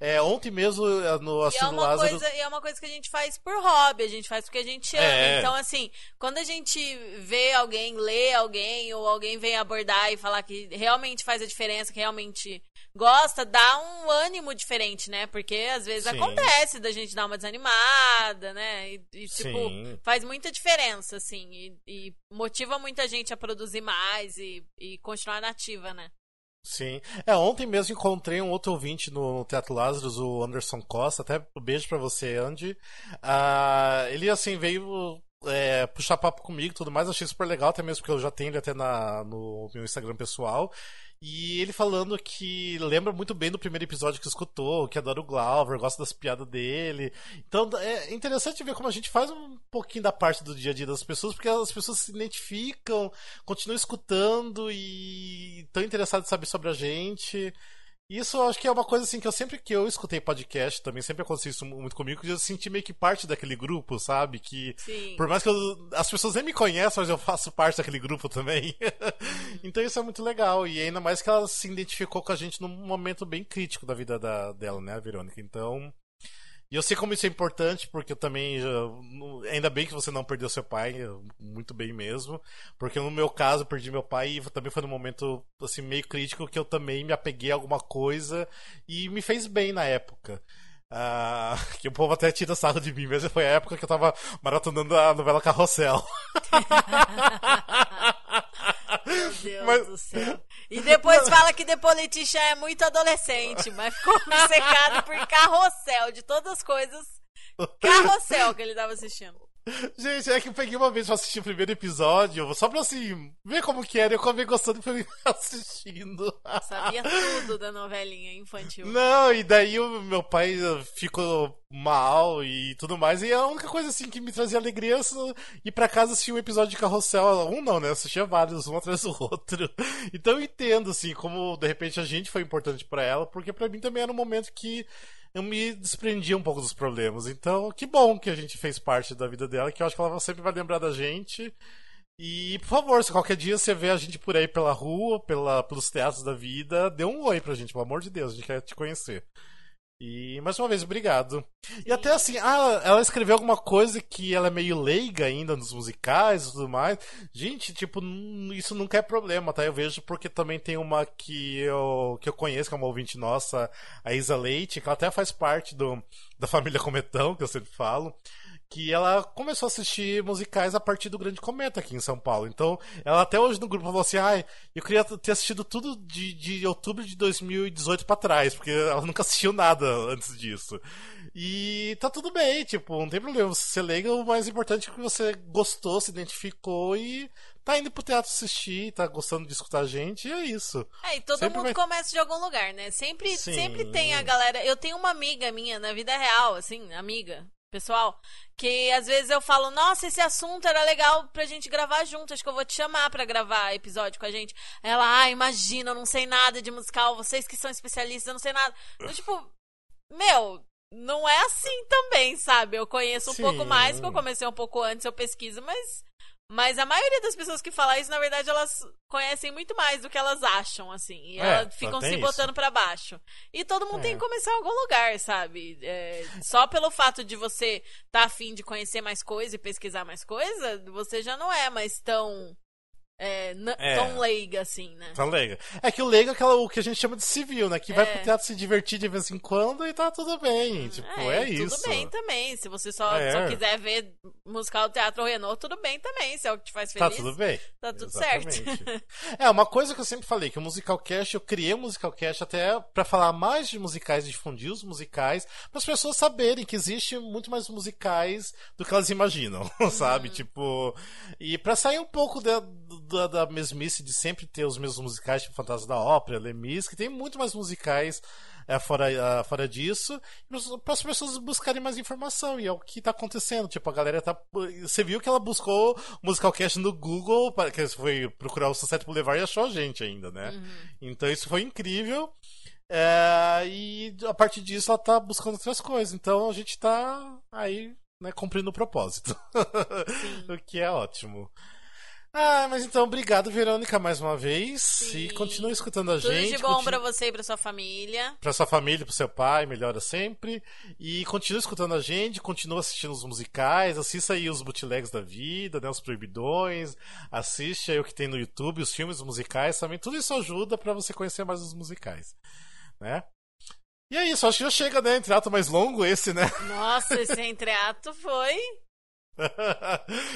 É, ontem mesmo é, no Assunto e é uma Lázaro... Coisa, e é uma coisa que a gente faz por hobby, a gente faz porque a gente ama. É. Então, assim, quando a gente vê alguém, lê alguém, ou alguém vem abordar e falar que realmente faz a diferença, que realmente gosta, dá um ânimo diferente, né? Porque às vezes Sim. acontece da gente dar uma desanimada, né? E, e tipo, faz muita diferença, assim. E, e, motiva muita gente a produzir mais e, e continuar nativa, né? Sim. É, ontem mesmo encontrei um outro ouvinte no, Teatro Lázaro, o Anderson Costa. Até um beijo para você, Andy. Uh, ele, assim, veio é, puxar papo comigo e tudo mais. Achei super legal, até mesmo porque eu já tenho ele até na, no meu Instagram pessoal. E ele falando que lembra muito bem do primeiro episódio que escutou, que adora o Glauber, gosta das piadas dele. Então é interessante ver como a gente faz um pouquinho da parte do dia a dia das pessoas, porque as pessoas se identificam, continuam escutando e estão interessadas em saber sobre a gente. Isso eu acho que é uma coisa assim que eu sempre que eu escutei podcast também, sempre aconteceu isso muito comigo, que eu senti meio que parte daquele grupo, sabe? Que Sim. por mais que eu, as pessoas nem me conheçam, mas eu faço parte daquele grupo também. então isso é muito legal. E ainda mais que ela se identificou com a gente num momento bem crítico da vida da, dela, né, a Verônica? Então, e eu sei como isso é importante, porque eu também. Já, ainda bem que você não perdeu seu pai, muito bem mesmo. Porque no meu caso, eu perdi meu pai e também foi num momento assim, meio crítico que eu também me apeguei a alguma coisa e me fez bem na época. Uh, que o povo até tira sarro de mim, mas foi a época que eu tava maratonando a novela Carrossel. Meu Deus mas... do céu. E depois fala que The Politician é muito adolescente, mas ficou secado por carrossel, de todas as coisas. Carrossel que ele tava assistindo. Gente, é que eu peguei uma vez pra assistir o primeiro episódio, só pra assim, ver como que era, eu acabei gostando e fui assistindo. Sabia tudo da novelinha infantil. Não, e daí o meu pai ficou mal e tudo mais, e a única coisa assim que me trazia alegria é ir pra casa assistir um episódio de carrossel. Um não, né? Eu assistia vários, um atrás do outro. Então eu entendo, assim, como de repente a gente foi importante para ela, porque para mim também era um momento que eu me desprendi um pouco dos problemas. Então, que bom que a gente fez parte da vida dela, que eu acho que ela sempre vai lembrar da gente. E, por favor, se qualquer dia você vê a gente por aí pela rua, pela, pelos teatros da vida, dê um oi pra gente, pelo amor de Deus, a gente quer te conhecer. E mais uma vez, obrigado. Sim. E até assim, ah, ela escreveu alguma coisa que ela é meio leiga ainda nos musicais e tudo mais. Gente, tipo, isso nunca é problema, tá? Eu vejo porque também tem uma que eu, que eu conheço, que é uma ouvinte nossa, a Isa Leite, que ela até faz parte do, da família Cometão, que eu sempre falo que ela começou a assistir musicais a partir do Grande Cometa aqui em São Paulo. Então, ela até hoje no grupo falou assim: ah, eu queria ter assistido tudo de, de outubro de 2018 para trás, porque ela nunca assistiu nada antes disso. E tá tudo bem, tipo, não tem problema você legal, o mais importante é que você gostou, se identificou e tá indo pro teatro assistir, tá gostando de escutar a gente, e é isso. É, e todo sempre mundo vai... começa de algum lugar, né? Sempre, sempre tem a galera. Eu tenho uma amiga minha na vida real, assim, amiga, pessoal, que às vezes eu falo, nossa, esse assunto era legal pra gente gravar junto, acho que eu vou te chamar pra gravar episódio com a gente. Ela, ah, imagina, eu não sei nada de musical, vocês que são especialistas, eu não sei nada. Então, tipo, meu, não é assim também, sabe? Eu conheço um Sim. pouco mais, porque eu comecei um pouco antes, eu pesquiso, mas mas a maioria das pessoas que falam isso, na verdade, elas conhecem muito mais do que elas acham, assim. E é, elas ficam se botando para baixo. E todo mundo é. tem que começar em algum lugar, sabe? É, só pelo fato de você estar tá afim de conhecer mais coisa e pesquisar mais coisa, você já não é mais tão é, é, tão leiga assim, né? Tão leiga. É que o leigo é aquela, o que a gente chama de civil, né? Que é. vai pro teatro se divertir de vez em quando e tá tudo bem. Hum, tipo, é, é isso. Tudo bem também. Se você só, é. só quiser ver musical do Teatro Renault, tudo bem também. Se é o que te faz tá feliz. Tá tudo bem. Tá tudo Exatamente. certo. é, uma coisa que eu sempre falei, que o Musical Cast, eu criei o Musical Cast até para falar mais de musicais, difundir os musicais, para as pessoas saberem que existe muito mais musicais do que elas imaginam, sabe? Uhum. Tipo, e para sair um pouco de, da, da mesmice de sempre ter os mesmos musicais, tipo Fantasma da Ópera, Lemis, que tem muito mais musicais é, fora, uh, fora disso, para as pessoas buscarem mais informação, e é o que tá acontecendo. Tipo, a galera tá. Você viu que ela buscou o Musicalcast no Google, que foi procurar o Sunset Boulevard e achou a gente ainda, né? Uhum. Então isso foi incrível. É, e a partir disso ela tá buscando outras coisas. Então a gente tá aí, né, cumprindo o propósito. o que é ótimo. Ah, mas então, obrigado, Verônica, mais uma vez. Sim. E continue escutando a Tudo gente. Tudo de bom continue... pra você e pra sua família. Pra sua família, pro seu pai, melhora sempre. E continue escutando a gente, continue assistindo os musicais, assista aí os bootlegs da vida, né, os proibidões, assiste aí o que tem no YouTube, os filmes musicais também. Tudo isso ajuda para você conhecer mais os musicais, né? E é isso, acho que já chega, né? Entreato mais longo esse, né? Nossa, esse entreato foi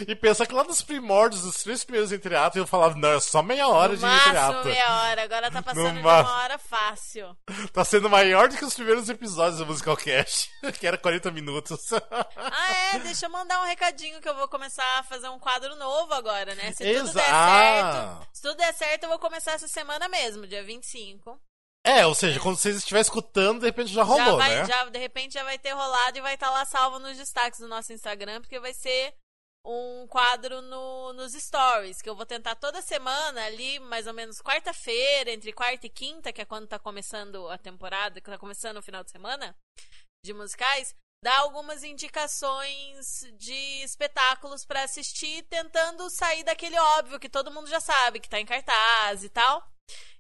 e pensa que lá nos primórdios, dos três primeiros entreatos, eu falava, não, é só meia hora no de máximo entreato. meia hora, agora tá passando de uma hora fácil. Tá sendo maior do que os primeiros episódios do Musical Cast, que era 40 minutos. ah, é, deixa eu mandar um recadinho que eu vou começar a fazer um quadro novo agora, né? Se tudo der certo, se tudo der certo, eu vou começar essa semana mesmo, dia 25. É, ou seja, quando vocês estiverem escutando, de repente já rolou, já vai, né? Já, de repente já vai ter rolado e vai estar tá lá salvo nos destaques do nosso Instagram, porque vai ser um quadro no, nos stories, que eu vou tentar toda semana, ali, mais ou menos quarta-feira, entre quarta e quinta, que é quando tá começando a temporada, que tá começando o final de semana de musicais, dar algumas indicações de espetáculos para assistir, tentando sair daquele óbvio que todo mundo já sabe, que tá em cartaz e tal.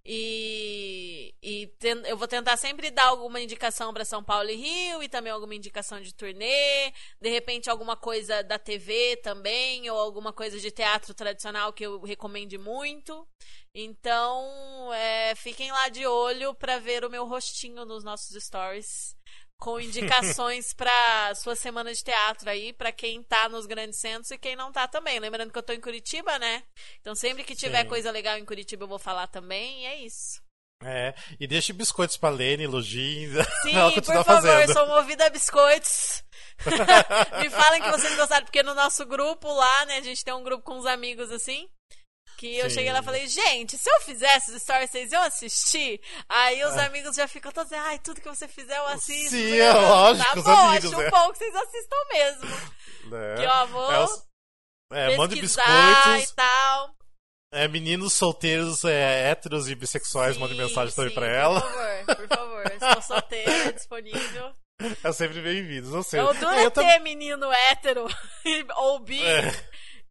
E, e ten, eu vou tentar sempre dar alguma indicação para São Paulo e Rio e também alguma indicação de turnê, de repente alguma coisa da TV também ou alguma coisa de teatro tradicional que eu recomende muito. Então, é, fiquem lá de olho para ver o meu rostinho nos nossos stories com indicações para sua semana de teatro aí, para quem tá nos grandes centros e quem não tá também. Lembrando que eu tô em Curitiba, né? Então sempre que tiver Sim. coisa legal em Curitiba eu vou falar também, e é isso. É, e deixe biscoitos pra Lene, elogiem. Sim, por favor, fazendo. sou movida a biscoitos. Me falem que vocês gostaram, porque no nosso grupo lá, né, a gente tem um grupo com uns amigos assim. Que eu Sim. cheguei lá e falei, gente, se eu fizesse os stories, vocês iam assistir? Aí os é. amigos já ficam todos ai, tudo que você fizer eu assisto. Sim, é lógico, tá os bom, amigos, acho é. bom que vocês assistam mesmo. É. Que ó, vou é, os... é, mande biscoitos. e tal. É, meninos solteiros, é, héteros e bissexuais, mandem mensagem também pra ela. Por favor, por favor. Estou solteira, é disponível. É sempre bem-vindos, não sei. Eu duro é, ter menino hétero ou bi. É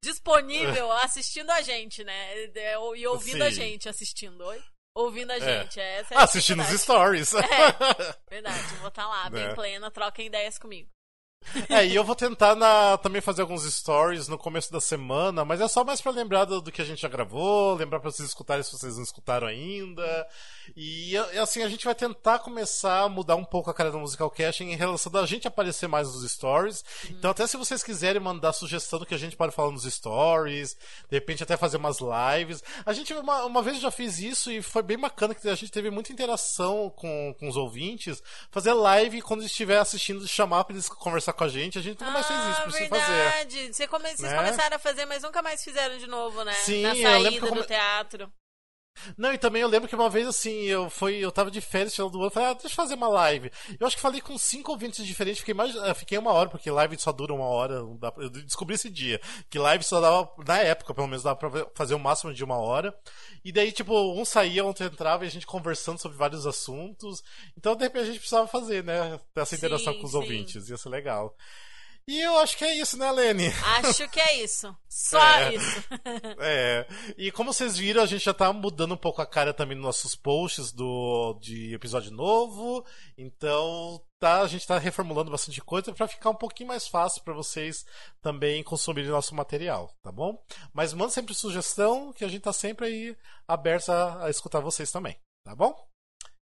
disponível assistindo a gente, né? É, e ouvindo Sim. a gente assistindo. Oi? Ouvindo a é. gente. É. Essa é Assistindo os stories. É, verdade. Vou estar tá lá, bem é. plena, troquem ideias comigo. É, e eu vou tentar na, também fazer alguns stories no começo da semana, mas é só mais para lembrar do, do, que a gente já gravou, lembrar para vocês escutarem se vocês não escutaram ainda. E assim, a gente vai tentar começar a mudar um pouco a cara do Musical Cast em relação da gente aparecer mais nos stories. Uhum. Então, até se vocês quiserem mandar sugestão do que a gente pode falar nos stories, de repente até fazer umas lives. A gente, uma, uma vez já fiz isso e foi bem bacana que a gente teve muita interação com, com os ouvintes. Fazer live quando estiver assistindo, chamar para eles conversar com a gente, a gente nunca mais fez isso, precisa verdade. fazer. Você come... Vocês né? começaram a fazer, mas nunca mais fizeram de novo, né? Sim, Na saída come... do teatro. Não, e também eu lembro que uma vez assim, eu fui, eu tava de férias final do ano, falei, ah, deixa eu fazer uma live. Eu acho que falei com cinco ouvintes diferentes, fiquei mais, fiquei uma hora, porque live só dura uma hora. Eu descobri esse dia, que live só dava, na época, pelo menos, dava pra fazer o máximo de uma hora. E daí, tipo, um saía, outro entrava e a gente conversando sobre vários assuntos. Então, de repente, a gente precisava fazer, né? Essa interação sim, com os sim. ouvintes, ia ser legal. E eu acho que é isso, né, Lene? Acho que é isso. Só é, isso. é. E como vocês viram, a gente já tá mudando um pouco a cara também nos nossos posts do, de episódio novo. Então, tá, a gente tá reformulando bastante coisa para ficar um pouquinho mais fácil para vocês também consumirem nosso material, tá bom? Mas manda sempre sugestão, que a gente tá sempre aí aberto a, a escutar vocês também, tá bom?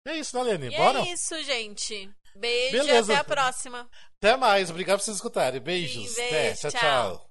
É isso, né, Lene? E Bora? É isso, gente. Beijo Beleza. e até a próxima. Até mais. Obrigado por vocês escutarem. Beijos. Beijo, até. tchau. tchau. tchau.